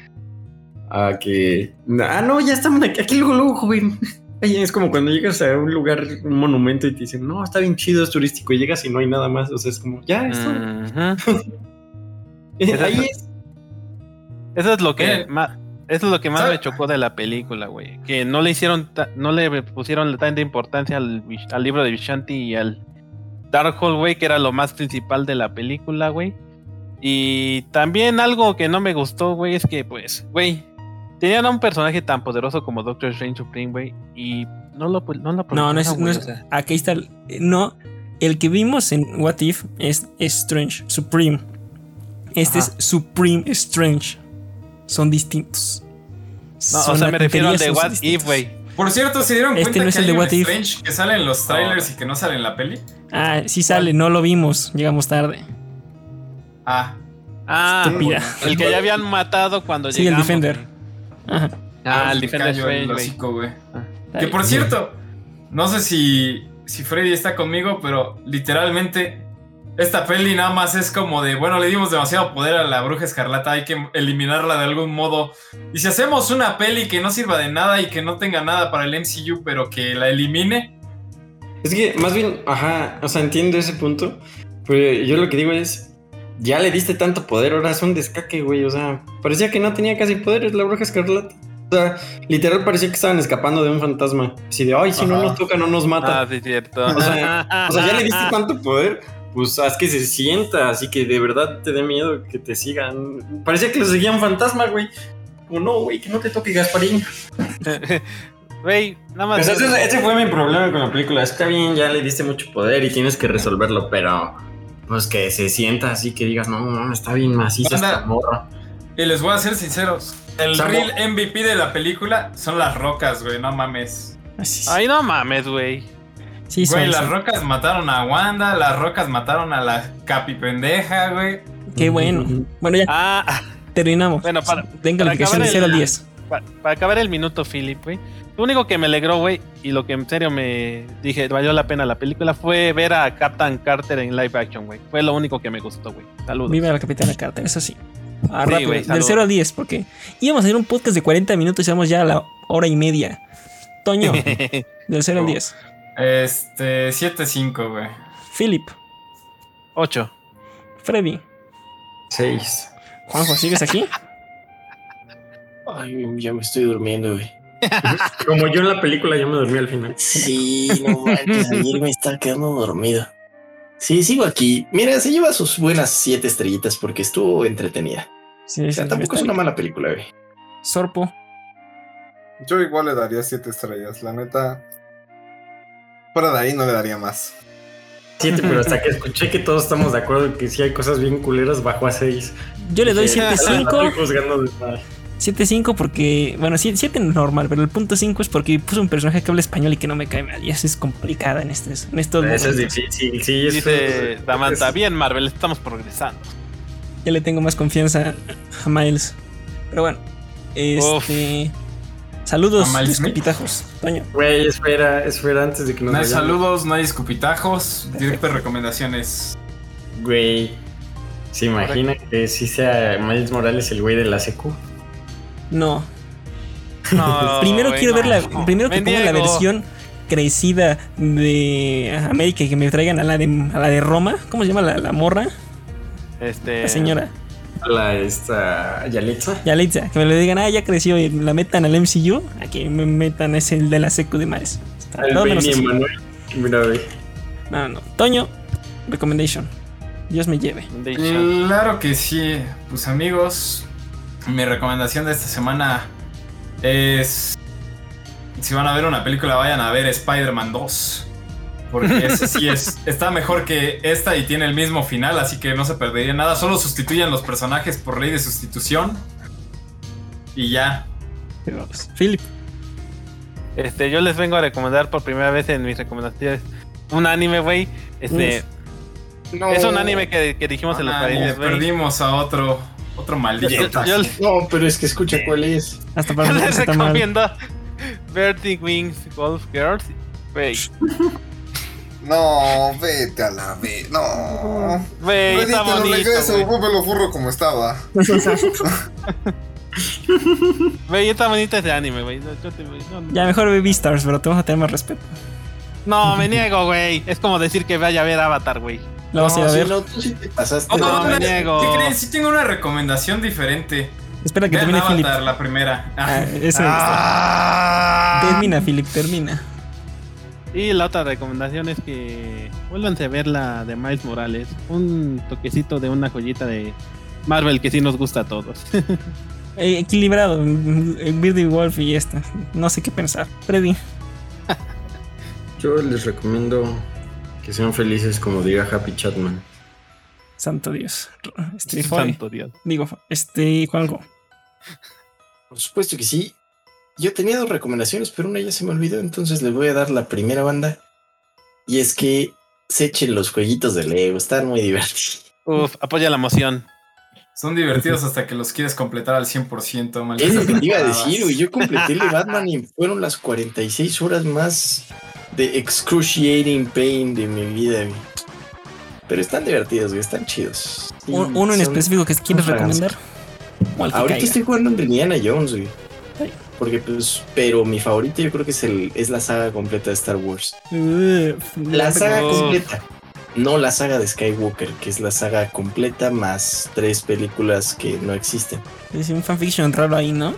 A que... Ah, no, ya estamos aquí, aquí luego, luego, joven. Es como cuando llegas a un lugar, un monumento y te dicen, no, está bien chido, es turístico, y llegas y no hay nada más, o sea, es como, ya, esto. Ahí es. Eso es lo que Eh, más, eso es lo que más me chocó de la película, güey. Que no le hicieron, no le pusieron tanta importancia al, libro de Vishanti y al Darkhold, güey, que era lo más principal de la película, güey. Y también algo que no me gustó, güey, es que, pues, güey, tenían a un personaje tan poderoso como Doctor Strange Supreme, güey, y no lo, no lo No, no es, no es- o sea. Aquí está. el- No, el que vimos en What If es Strange Supreme. Este Ajá. es Supreme Strange. Son distintos. No, o sea, me refiero al de What. If, güey. Por cierto, ¿se dieron Este cuenta no es que el hay de un What If. Strange que sale en los trailers y que no sale en la peli? Ah, sí sale, no lo vimos. Llegamos tarde. Ah, Ah, Estúpida. el que ya habían matado cuando Sí, el llegamos. Defender. Ajá. Ah, el Defender callo el Strange, güey. Que bien. por cierto, no sé si, si Freddy está conmigo, pero literalmente esta peli nada más es como de, bueno, le dimos demasiado poder a la bruja escarlata, hay que eliminarla de algún modo. Y si hacemos una peli que no sirva de nada y que no tenga nada para el MCU, pero que la elimine, Es que más bien, ajá, o sea, entiendo ese punto, pero yo lo que digo es, ya le diste tanto poder, ahora es un descaque, güey, o sea, parecía que no tenía casi poderes la bruja escarlata. O sea, literal parecía que estaban escapando de un fantasma. Así de, ay, si no nos toca, no nos mata. Ah, sí, cierto. O sea, o sea, ya le diste tanto poder, pues haz que se sienta, así que de verdad te dé miedo que te sigan. Parecía que lo seguían fantasma, güey. O no, güey, que no te toque Gasparín. Güey, nada más. Pues ese, ese fue mi problema con la película. Está bien, ya le diste mucho poder y tienes que resolverlo, pero pues que se sienta así que digas, no, no, está bien maciza Anda. esta morra. y les voy a ser sinceros, el Samo. real MVP de la película son las rocas, güey, no mames. Ay, no mames, güey. Sí, Güey, son- las son- rocas mataron a Wanda, las rocas mataron a la capi pendeja, güey. Qué bueno. Bueno, ya Ah, terminamos. Bueno, para- para calificación de acabar 0 al el- 10. pa- para acabar el minuto, Philip, güey. Lo único que me alegró, güey, y lo que en serio me dije, valió la pena la película, fue ver a Captain Carter en live action, güey. Fue lo único que me gustó, güey. Saludos. Viva la Capitana Carter, eso sí. Ah, Sí, rápido, güey, del saludos. 0 al 10, porque íbamos a hacer un podcast de 40 minutos y vamos ya a la hora y media. Toño, del 0 al Oh. 10. Este, 7-5, güey. Philip, Ocho. Freddy, Seis. Juanjo, ¿sigues aquí? Ay, ya me estoy durmiendo, güey. Como yo en la película, yo me dormí al final. Sí, no manches, ayer me estaba quedando dormido. Sí, sigo aquí. Mira, se lleva sus buenas siete estrellitas porque estuvo entretenida. Sí, O sea, sí, tampoco es está una bien. mala película, güey. Sorpo, Yo igual le daría siete estrellas, la neta. Fuera de ahí no le daría más. Siete, pero hasta que escuché que todos estamos de acuerdo que si hay cosas bien culeras, bajó a seis. yo le doy Dije, "Ah, la 7.5. estoy juzgando de mal". 7.5 porque, bueno, 7 normal, pero el punto 5 es porque puso un personaje que habla español y que no me cae mal. Y eso es complicada en, este, en estos Eso es momentos. difícil, sí. eso Dice es- Samantha, bien, Marvel, estamos progresando. Ya le tengo más confianza a Miles. Pero bueno, este. Saludos, ¿A escupitajos. Toño. Güey, espera, espera antes de que nos No hay vayamos. saludos, no hay escupitajos, directas recomendaciones. Güey, ¿se imagina que sí sea Miles Morales el güey de la secu? No. No, primero güey, quiero no. ver la. Primero que Ven, pongan la versión crecida de América y que me traigan a la de, a la de Roma. ¿Cómo se llama la, la morra? Este. La señora. La esta Yalitza. Yalitza. Que me le digan, ah, ya creció y la metan al MCU. Aquí me metan ese el de la secu de Miles. Está El todo menos Baby así. Emanuel. Mira, güey. No, no. Toño, recommendation. Dios me lleve. Claro que sí, pues amigos, mi recomendación de esta semana es, si van a ver una película, vayan a ver Spider-Man 2, Porque ese sí es, está mejor que esta y tiene el mismo final, así que no se perdería nada. Solo sustituyen los personajes por ley de sustitución. Y ya. Philip. Este, yo les vengo a recomendar por primera vez en mis recomendaciones un anime, güey. Este, No. es un anime que, que dijimos en los Ah, paredes, güey. perdimos a otro, otro maldito. Yo, yo- No, pero es que escucha cuál es. Hasta yo para mí les recomiendo Vertic Wings Golf Girls. Güey, No, vete a la vez. No. güey, está bonito, regreso, güey. vuélvelo furro como estaba. Güey, está bonito ese anime, güey. No, no, Ya mejor ve Beastars, pero te vamos a tener más respeto. no, me niego, güey. Es como decir que vaya a ver Avatar, güey. Lo vamos a ir a ver. no, tú sí te pasaste. Oh, No, me ¿qué niego. creen? Sí tengo una recomendación diferente. Espera que Vean termine Philip. Avatar, la primera. Ah, eso Ah. Termina, Philip, termina. Y la otra recomendación es que vuélvanse a ver la de Miles Morales. Un toquecito de una joyita de Marvel que sí nos gusta a todos. Eh, equilibrado. mm, eh, Beardy Wolf y esta. No sé qué pensar. Freddy. Yo les recomiendo que sean felices como diga Happy Chatman. Santo Dios. Este, Santo Dios. Digo, este, Juanjo. Por supuesto que sí. Yo tenía dos recomendaciones, pero una ya se me olvidó, entonces les voy a dar la primera banda. Y es que se echen los jueguitos de Lego, están muy divertidos. Uf, apoya la moción. Son divertidos hasta que los quieres completar al 100%. Es malditas lo que te iba a decir, güey. Yo completé el de Batman y fueron las 46 horas más de excruciating pain de mi vida, güey. Pero están divertidos, güey, están chidos. Sí, uno en específico que quieres recomendar. Ahorita caiga. estoy jugando en Indiana Jones, güey. Porque, pues, pero mi favorito yo creo que es, el, es la saga completa de Star Wars. Uh, La saga completa. No la saga de Skywalker, que es la saga completa más tres películas que no existen. Es un fanfiction raro ahí, ¿no?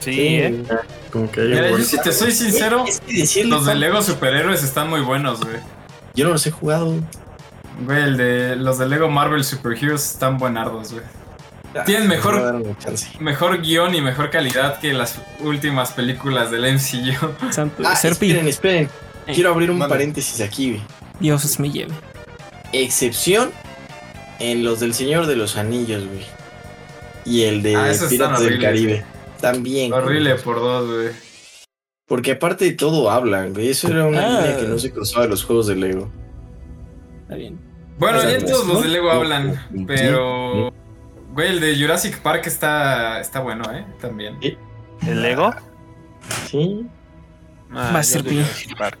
Sí, ¿eh? Como que hay Mira, un yo si te soy sincero, Es que decirle los de Lego superhéroes están muy buenos, güey. Yo no los he jugado. Güey, el de, los de Lego Marvel Superheroes están buenardos, güey. Tienen mejor-. Mejor guion y mejor calidad que las últimas películas del MCU. Santo Ah, Serpi. esperen, esperen. Eh, Quiero abrir un vale. paréntesis aquí, güey. Dios me lleve. Excepción en los del Señor de los Anillos, güey. Y el de Ah, Piratas del Caribe. También. Horrible por dos, güey. Porque aparte de todo hablan, güey. Eso era una Ah. línea que no se cruzaba de los juegos de Lego. Está bien. Bueno, ya todos los de Lego hablan, pero... Güey, el de Jurassic Park está, está bueno, ¿eh? También. ¿El Lego? Sí. Ah, Va a yo ser de bien. Jurassic Park.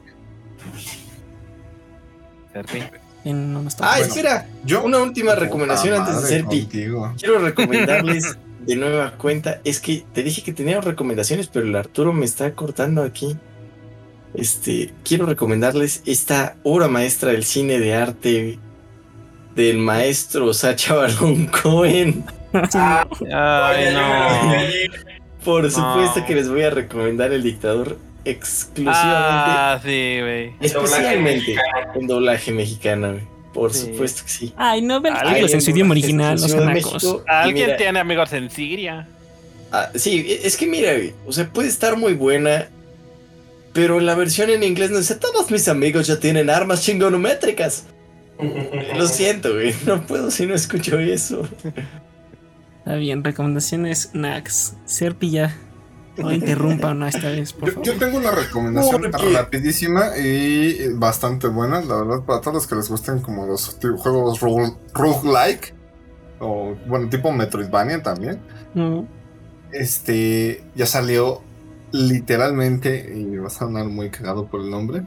Serpi. En- no, no está Ah, Bueno. espera. Yo. Una última recomendación antes de madre ser pi. contigo. Quiero recomendarles de nueva cuenta. Es que te dije que tenía recomendaciones, pero el Arturo me está cortando aquí. Este, quiero recomendarles esta obra maestra del cine de arte del maestro Sacha Baron Cohen. Ay, no. Por supuesto No. que les voy a recomendar El Dictador exclusivamente, Ah, sí, güey. especialmente en doblaje mexicano. güey. Por Sí. supuesto que sí. Ay, no ven Alguien películas en su idioma original, nacos. México, Alguien mira, tiene amigos en Siria. Ah, sí, es que mira, güey, o sea, puede estar muy buena, pero la versión en inglés no dice, todos mis amigos ya tienen armas chingonométricas. Lo siento, güey, no puedo si no escucho eso. Está bien, recomendaciones Nax. Serpi ya. No interrumpa no esta vez, por Yo, favor. yo tengo una recomendación rapidísima y bastante buena, la verdad, para todos los que les gusten como los tipo- juegos rogue- roguelike o bueno, tipo Metroidvania también. Este ya salió literalmente y va a sonar muy cagado por el nombre.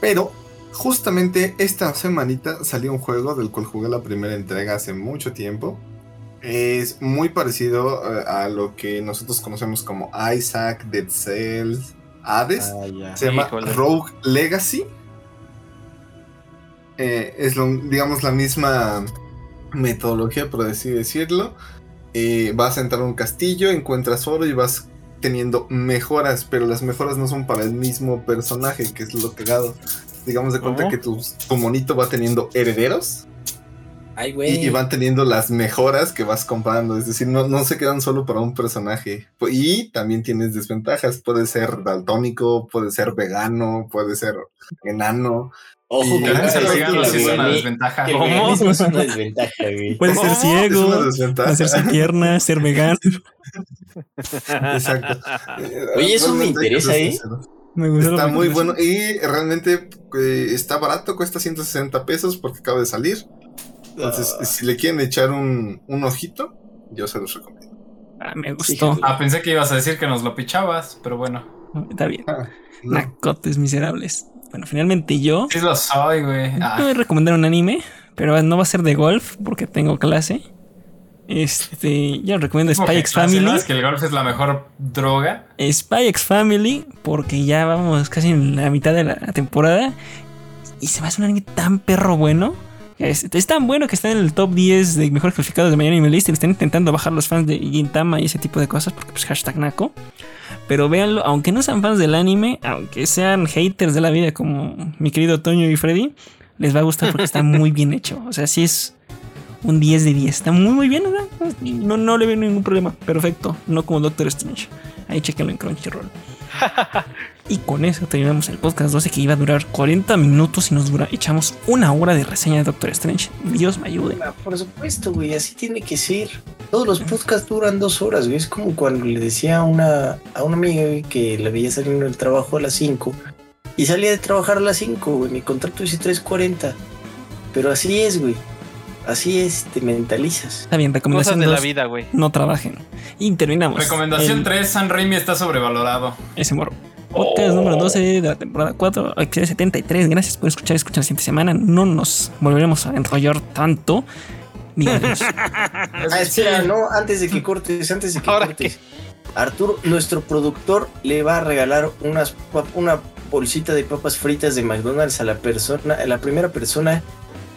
Pero justamente esta semanita salió un juego del cual jugué la primera entrega hace mucho tiempo. Es muy parecido eh, a lo que nosotros conocemos como Isaac, Dead Cells, Hades. Ah. Se llama Híjole. Rogue Legacy. Eh, es lo- digamos la misma metodología, por así decirlo. Eh, vas a entrar a un castillo, encuentras oro y vas teniendo mejoras, pero las mejoras no son para el mismo personaje, que es lo cagado. Digamos de cuenta que tu, tu monito va teniendo herederos. Ay, Y, güey. y van teniendo las mejoras que vas comprando, es decir, no, no se quedan solo para un personaje. Y también tienes desventajas, puede ser daltónico, puede ser vegano, puede ser enano. Ojo que vegano es una desventaja. ¿Cómo? es una desventaja, güey. Puede ser ciego, hacerse piernas, ser vegano. Exacto. Oye, eso me interesa, ¿eh? Me gusta Está muy bueno y realmente eh, está barato, cuesta 160 pesos porque acaba de salir. Entonces, Ah. si le quieren echar un, un ojito, yo se los recomiendo. Ah, me gustó. sí. Ah, pensé que ibas a decir que nos lo pichabas, pero bueno. Está bien. No. Nacotes miserables. Bueno, finalmente yo Sí lo soy, güey. Ah, voy a recomendar un anime, pero no va a ser de golf porque tengo clase. Este, yo recomiendo como Spy X Family. que el golf es la mejor droga. Spy X Family, porque ya vamos casi en la mitad de la temporada. Y se me hace un anime tan perro bueno. Es, es tan bueno que está en el top 10 de mejores calificados de My Anime List. Y le están intentando bajar los fans de Gintama y ese tipo de cosas, porque pues hashtag Naco. Pero véanlo, aunque no sean fans del anime, aunque sean haters de la vida como mi querido Toño y Freddy, les va a gustar porque está muy bien hecho. O sea, sí es un 10 de 10. Está muy, muy bien, ¿verdad? No, no le veo ningún problema. Perfecto. No como Doctor Strange. Ahí chequenlo en Crunchyroll. Y con eso terminamos el podcast 12 que iba a durar 40 minutos y nos dura, echamos una hora de reseña de Doctor Strange. Dios me ayude. Ah, Por supuesto, güey, así tiene que ser. Todos los podcasts duran dos horas, güey. Es como cuando le decía a una, a una amiga güey, que la veía saliendo del trabajo a las 5 y salía de trabajar a las 5, güey. Mi contrato dice 3.40. Pero así es, güey. Así es, te mentalizas. Está bien, Cosas recomendación de la 2, vida, güey. no trabajen. Y terminamos. Recomendación el- 3, San Raimi está sobrevalorado. Ese morro. Podcast número 12 de la temporada 4, episodio 73. Gracias por escuchar. Escucha la siguiente semana. No nos volveremos a enrollar tanto. Ni. Ah, espera, no, antes de que cortes, antes de que ¿Ahora cortes. Arturo, nuestro productor, le va a regalar unas una bolsita de papas fritas de McDonald's a la persona, a la primera persona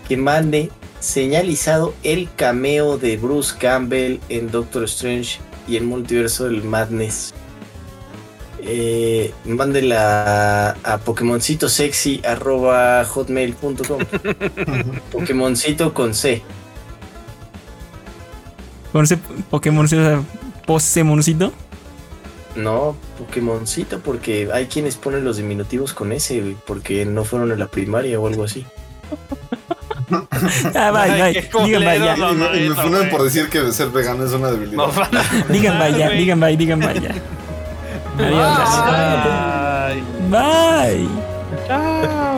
que mande señalizado el cameo de Bruce Campbell en Doctor Strange y el multiverso del Madness. Eh, mándela a Pokémoncito sexy arroba hotmail.com. Pokémoncito con C. Con ese Pokémon, ese Posemoncito. No, Pokémoncito, porque hay quienes ponen los diminutivos con ese, güey, porque no fueron a la primaria o algo así. Ah, bye, bye. Digan vaya. y, me- y me funan por decir que ser vegano es una debilidad. Digan vaya, digan vaya, digan vaya. Adiós. Ay. Bye.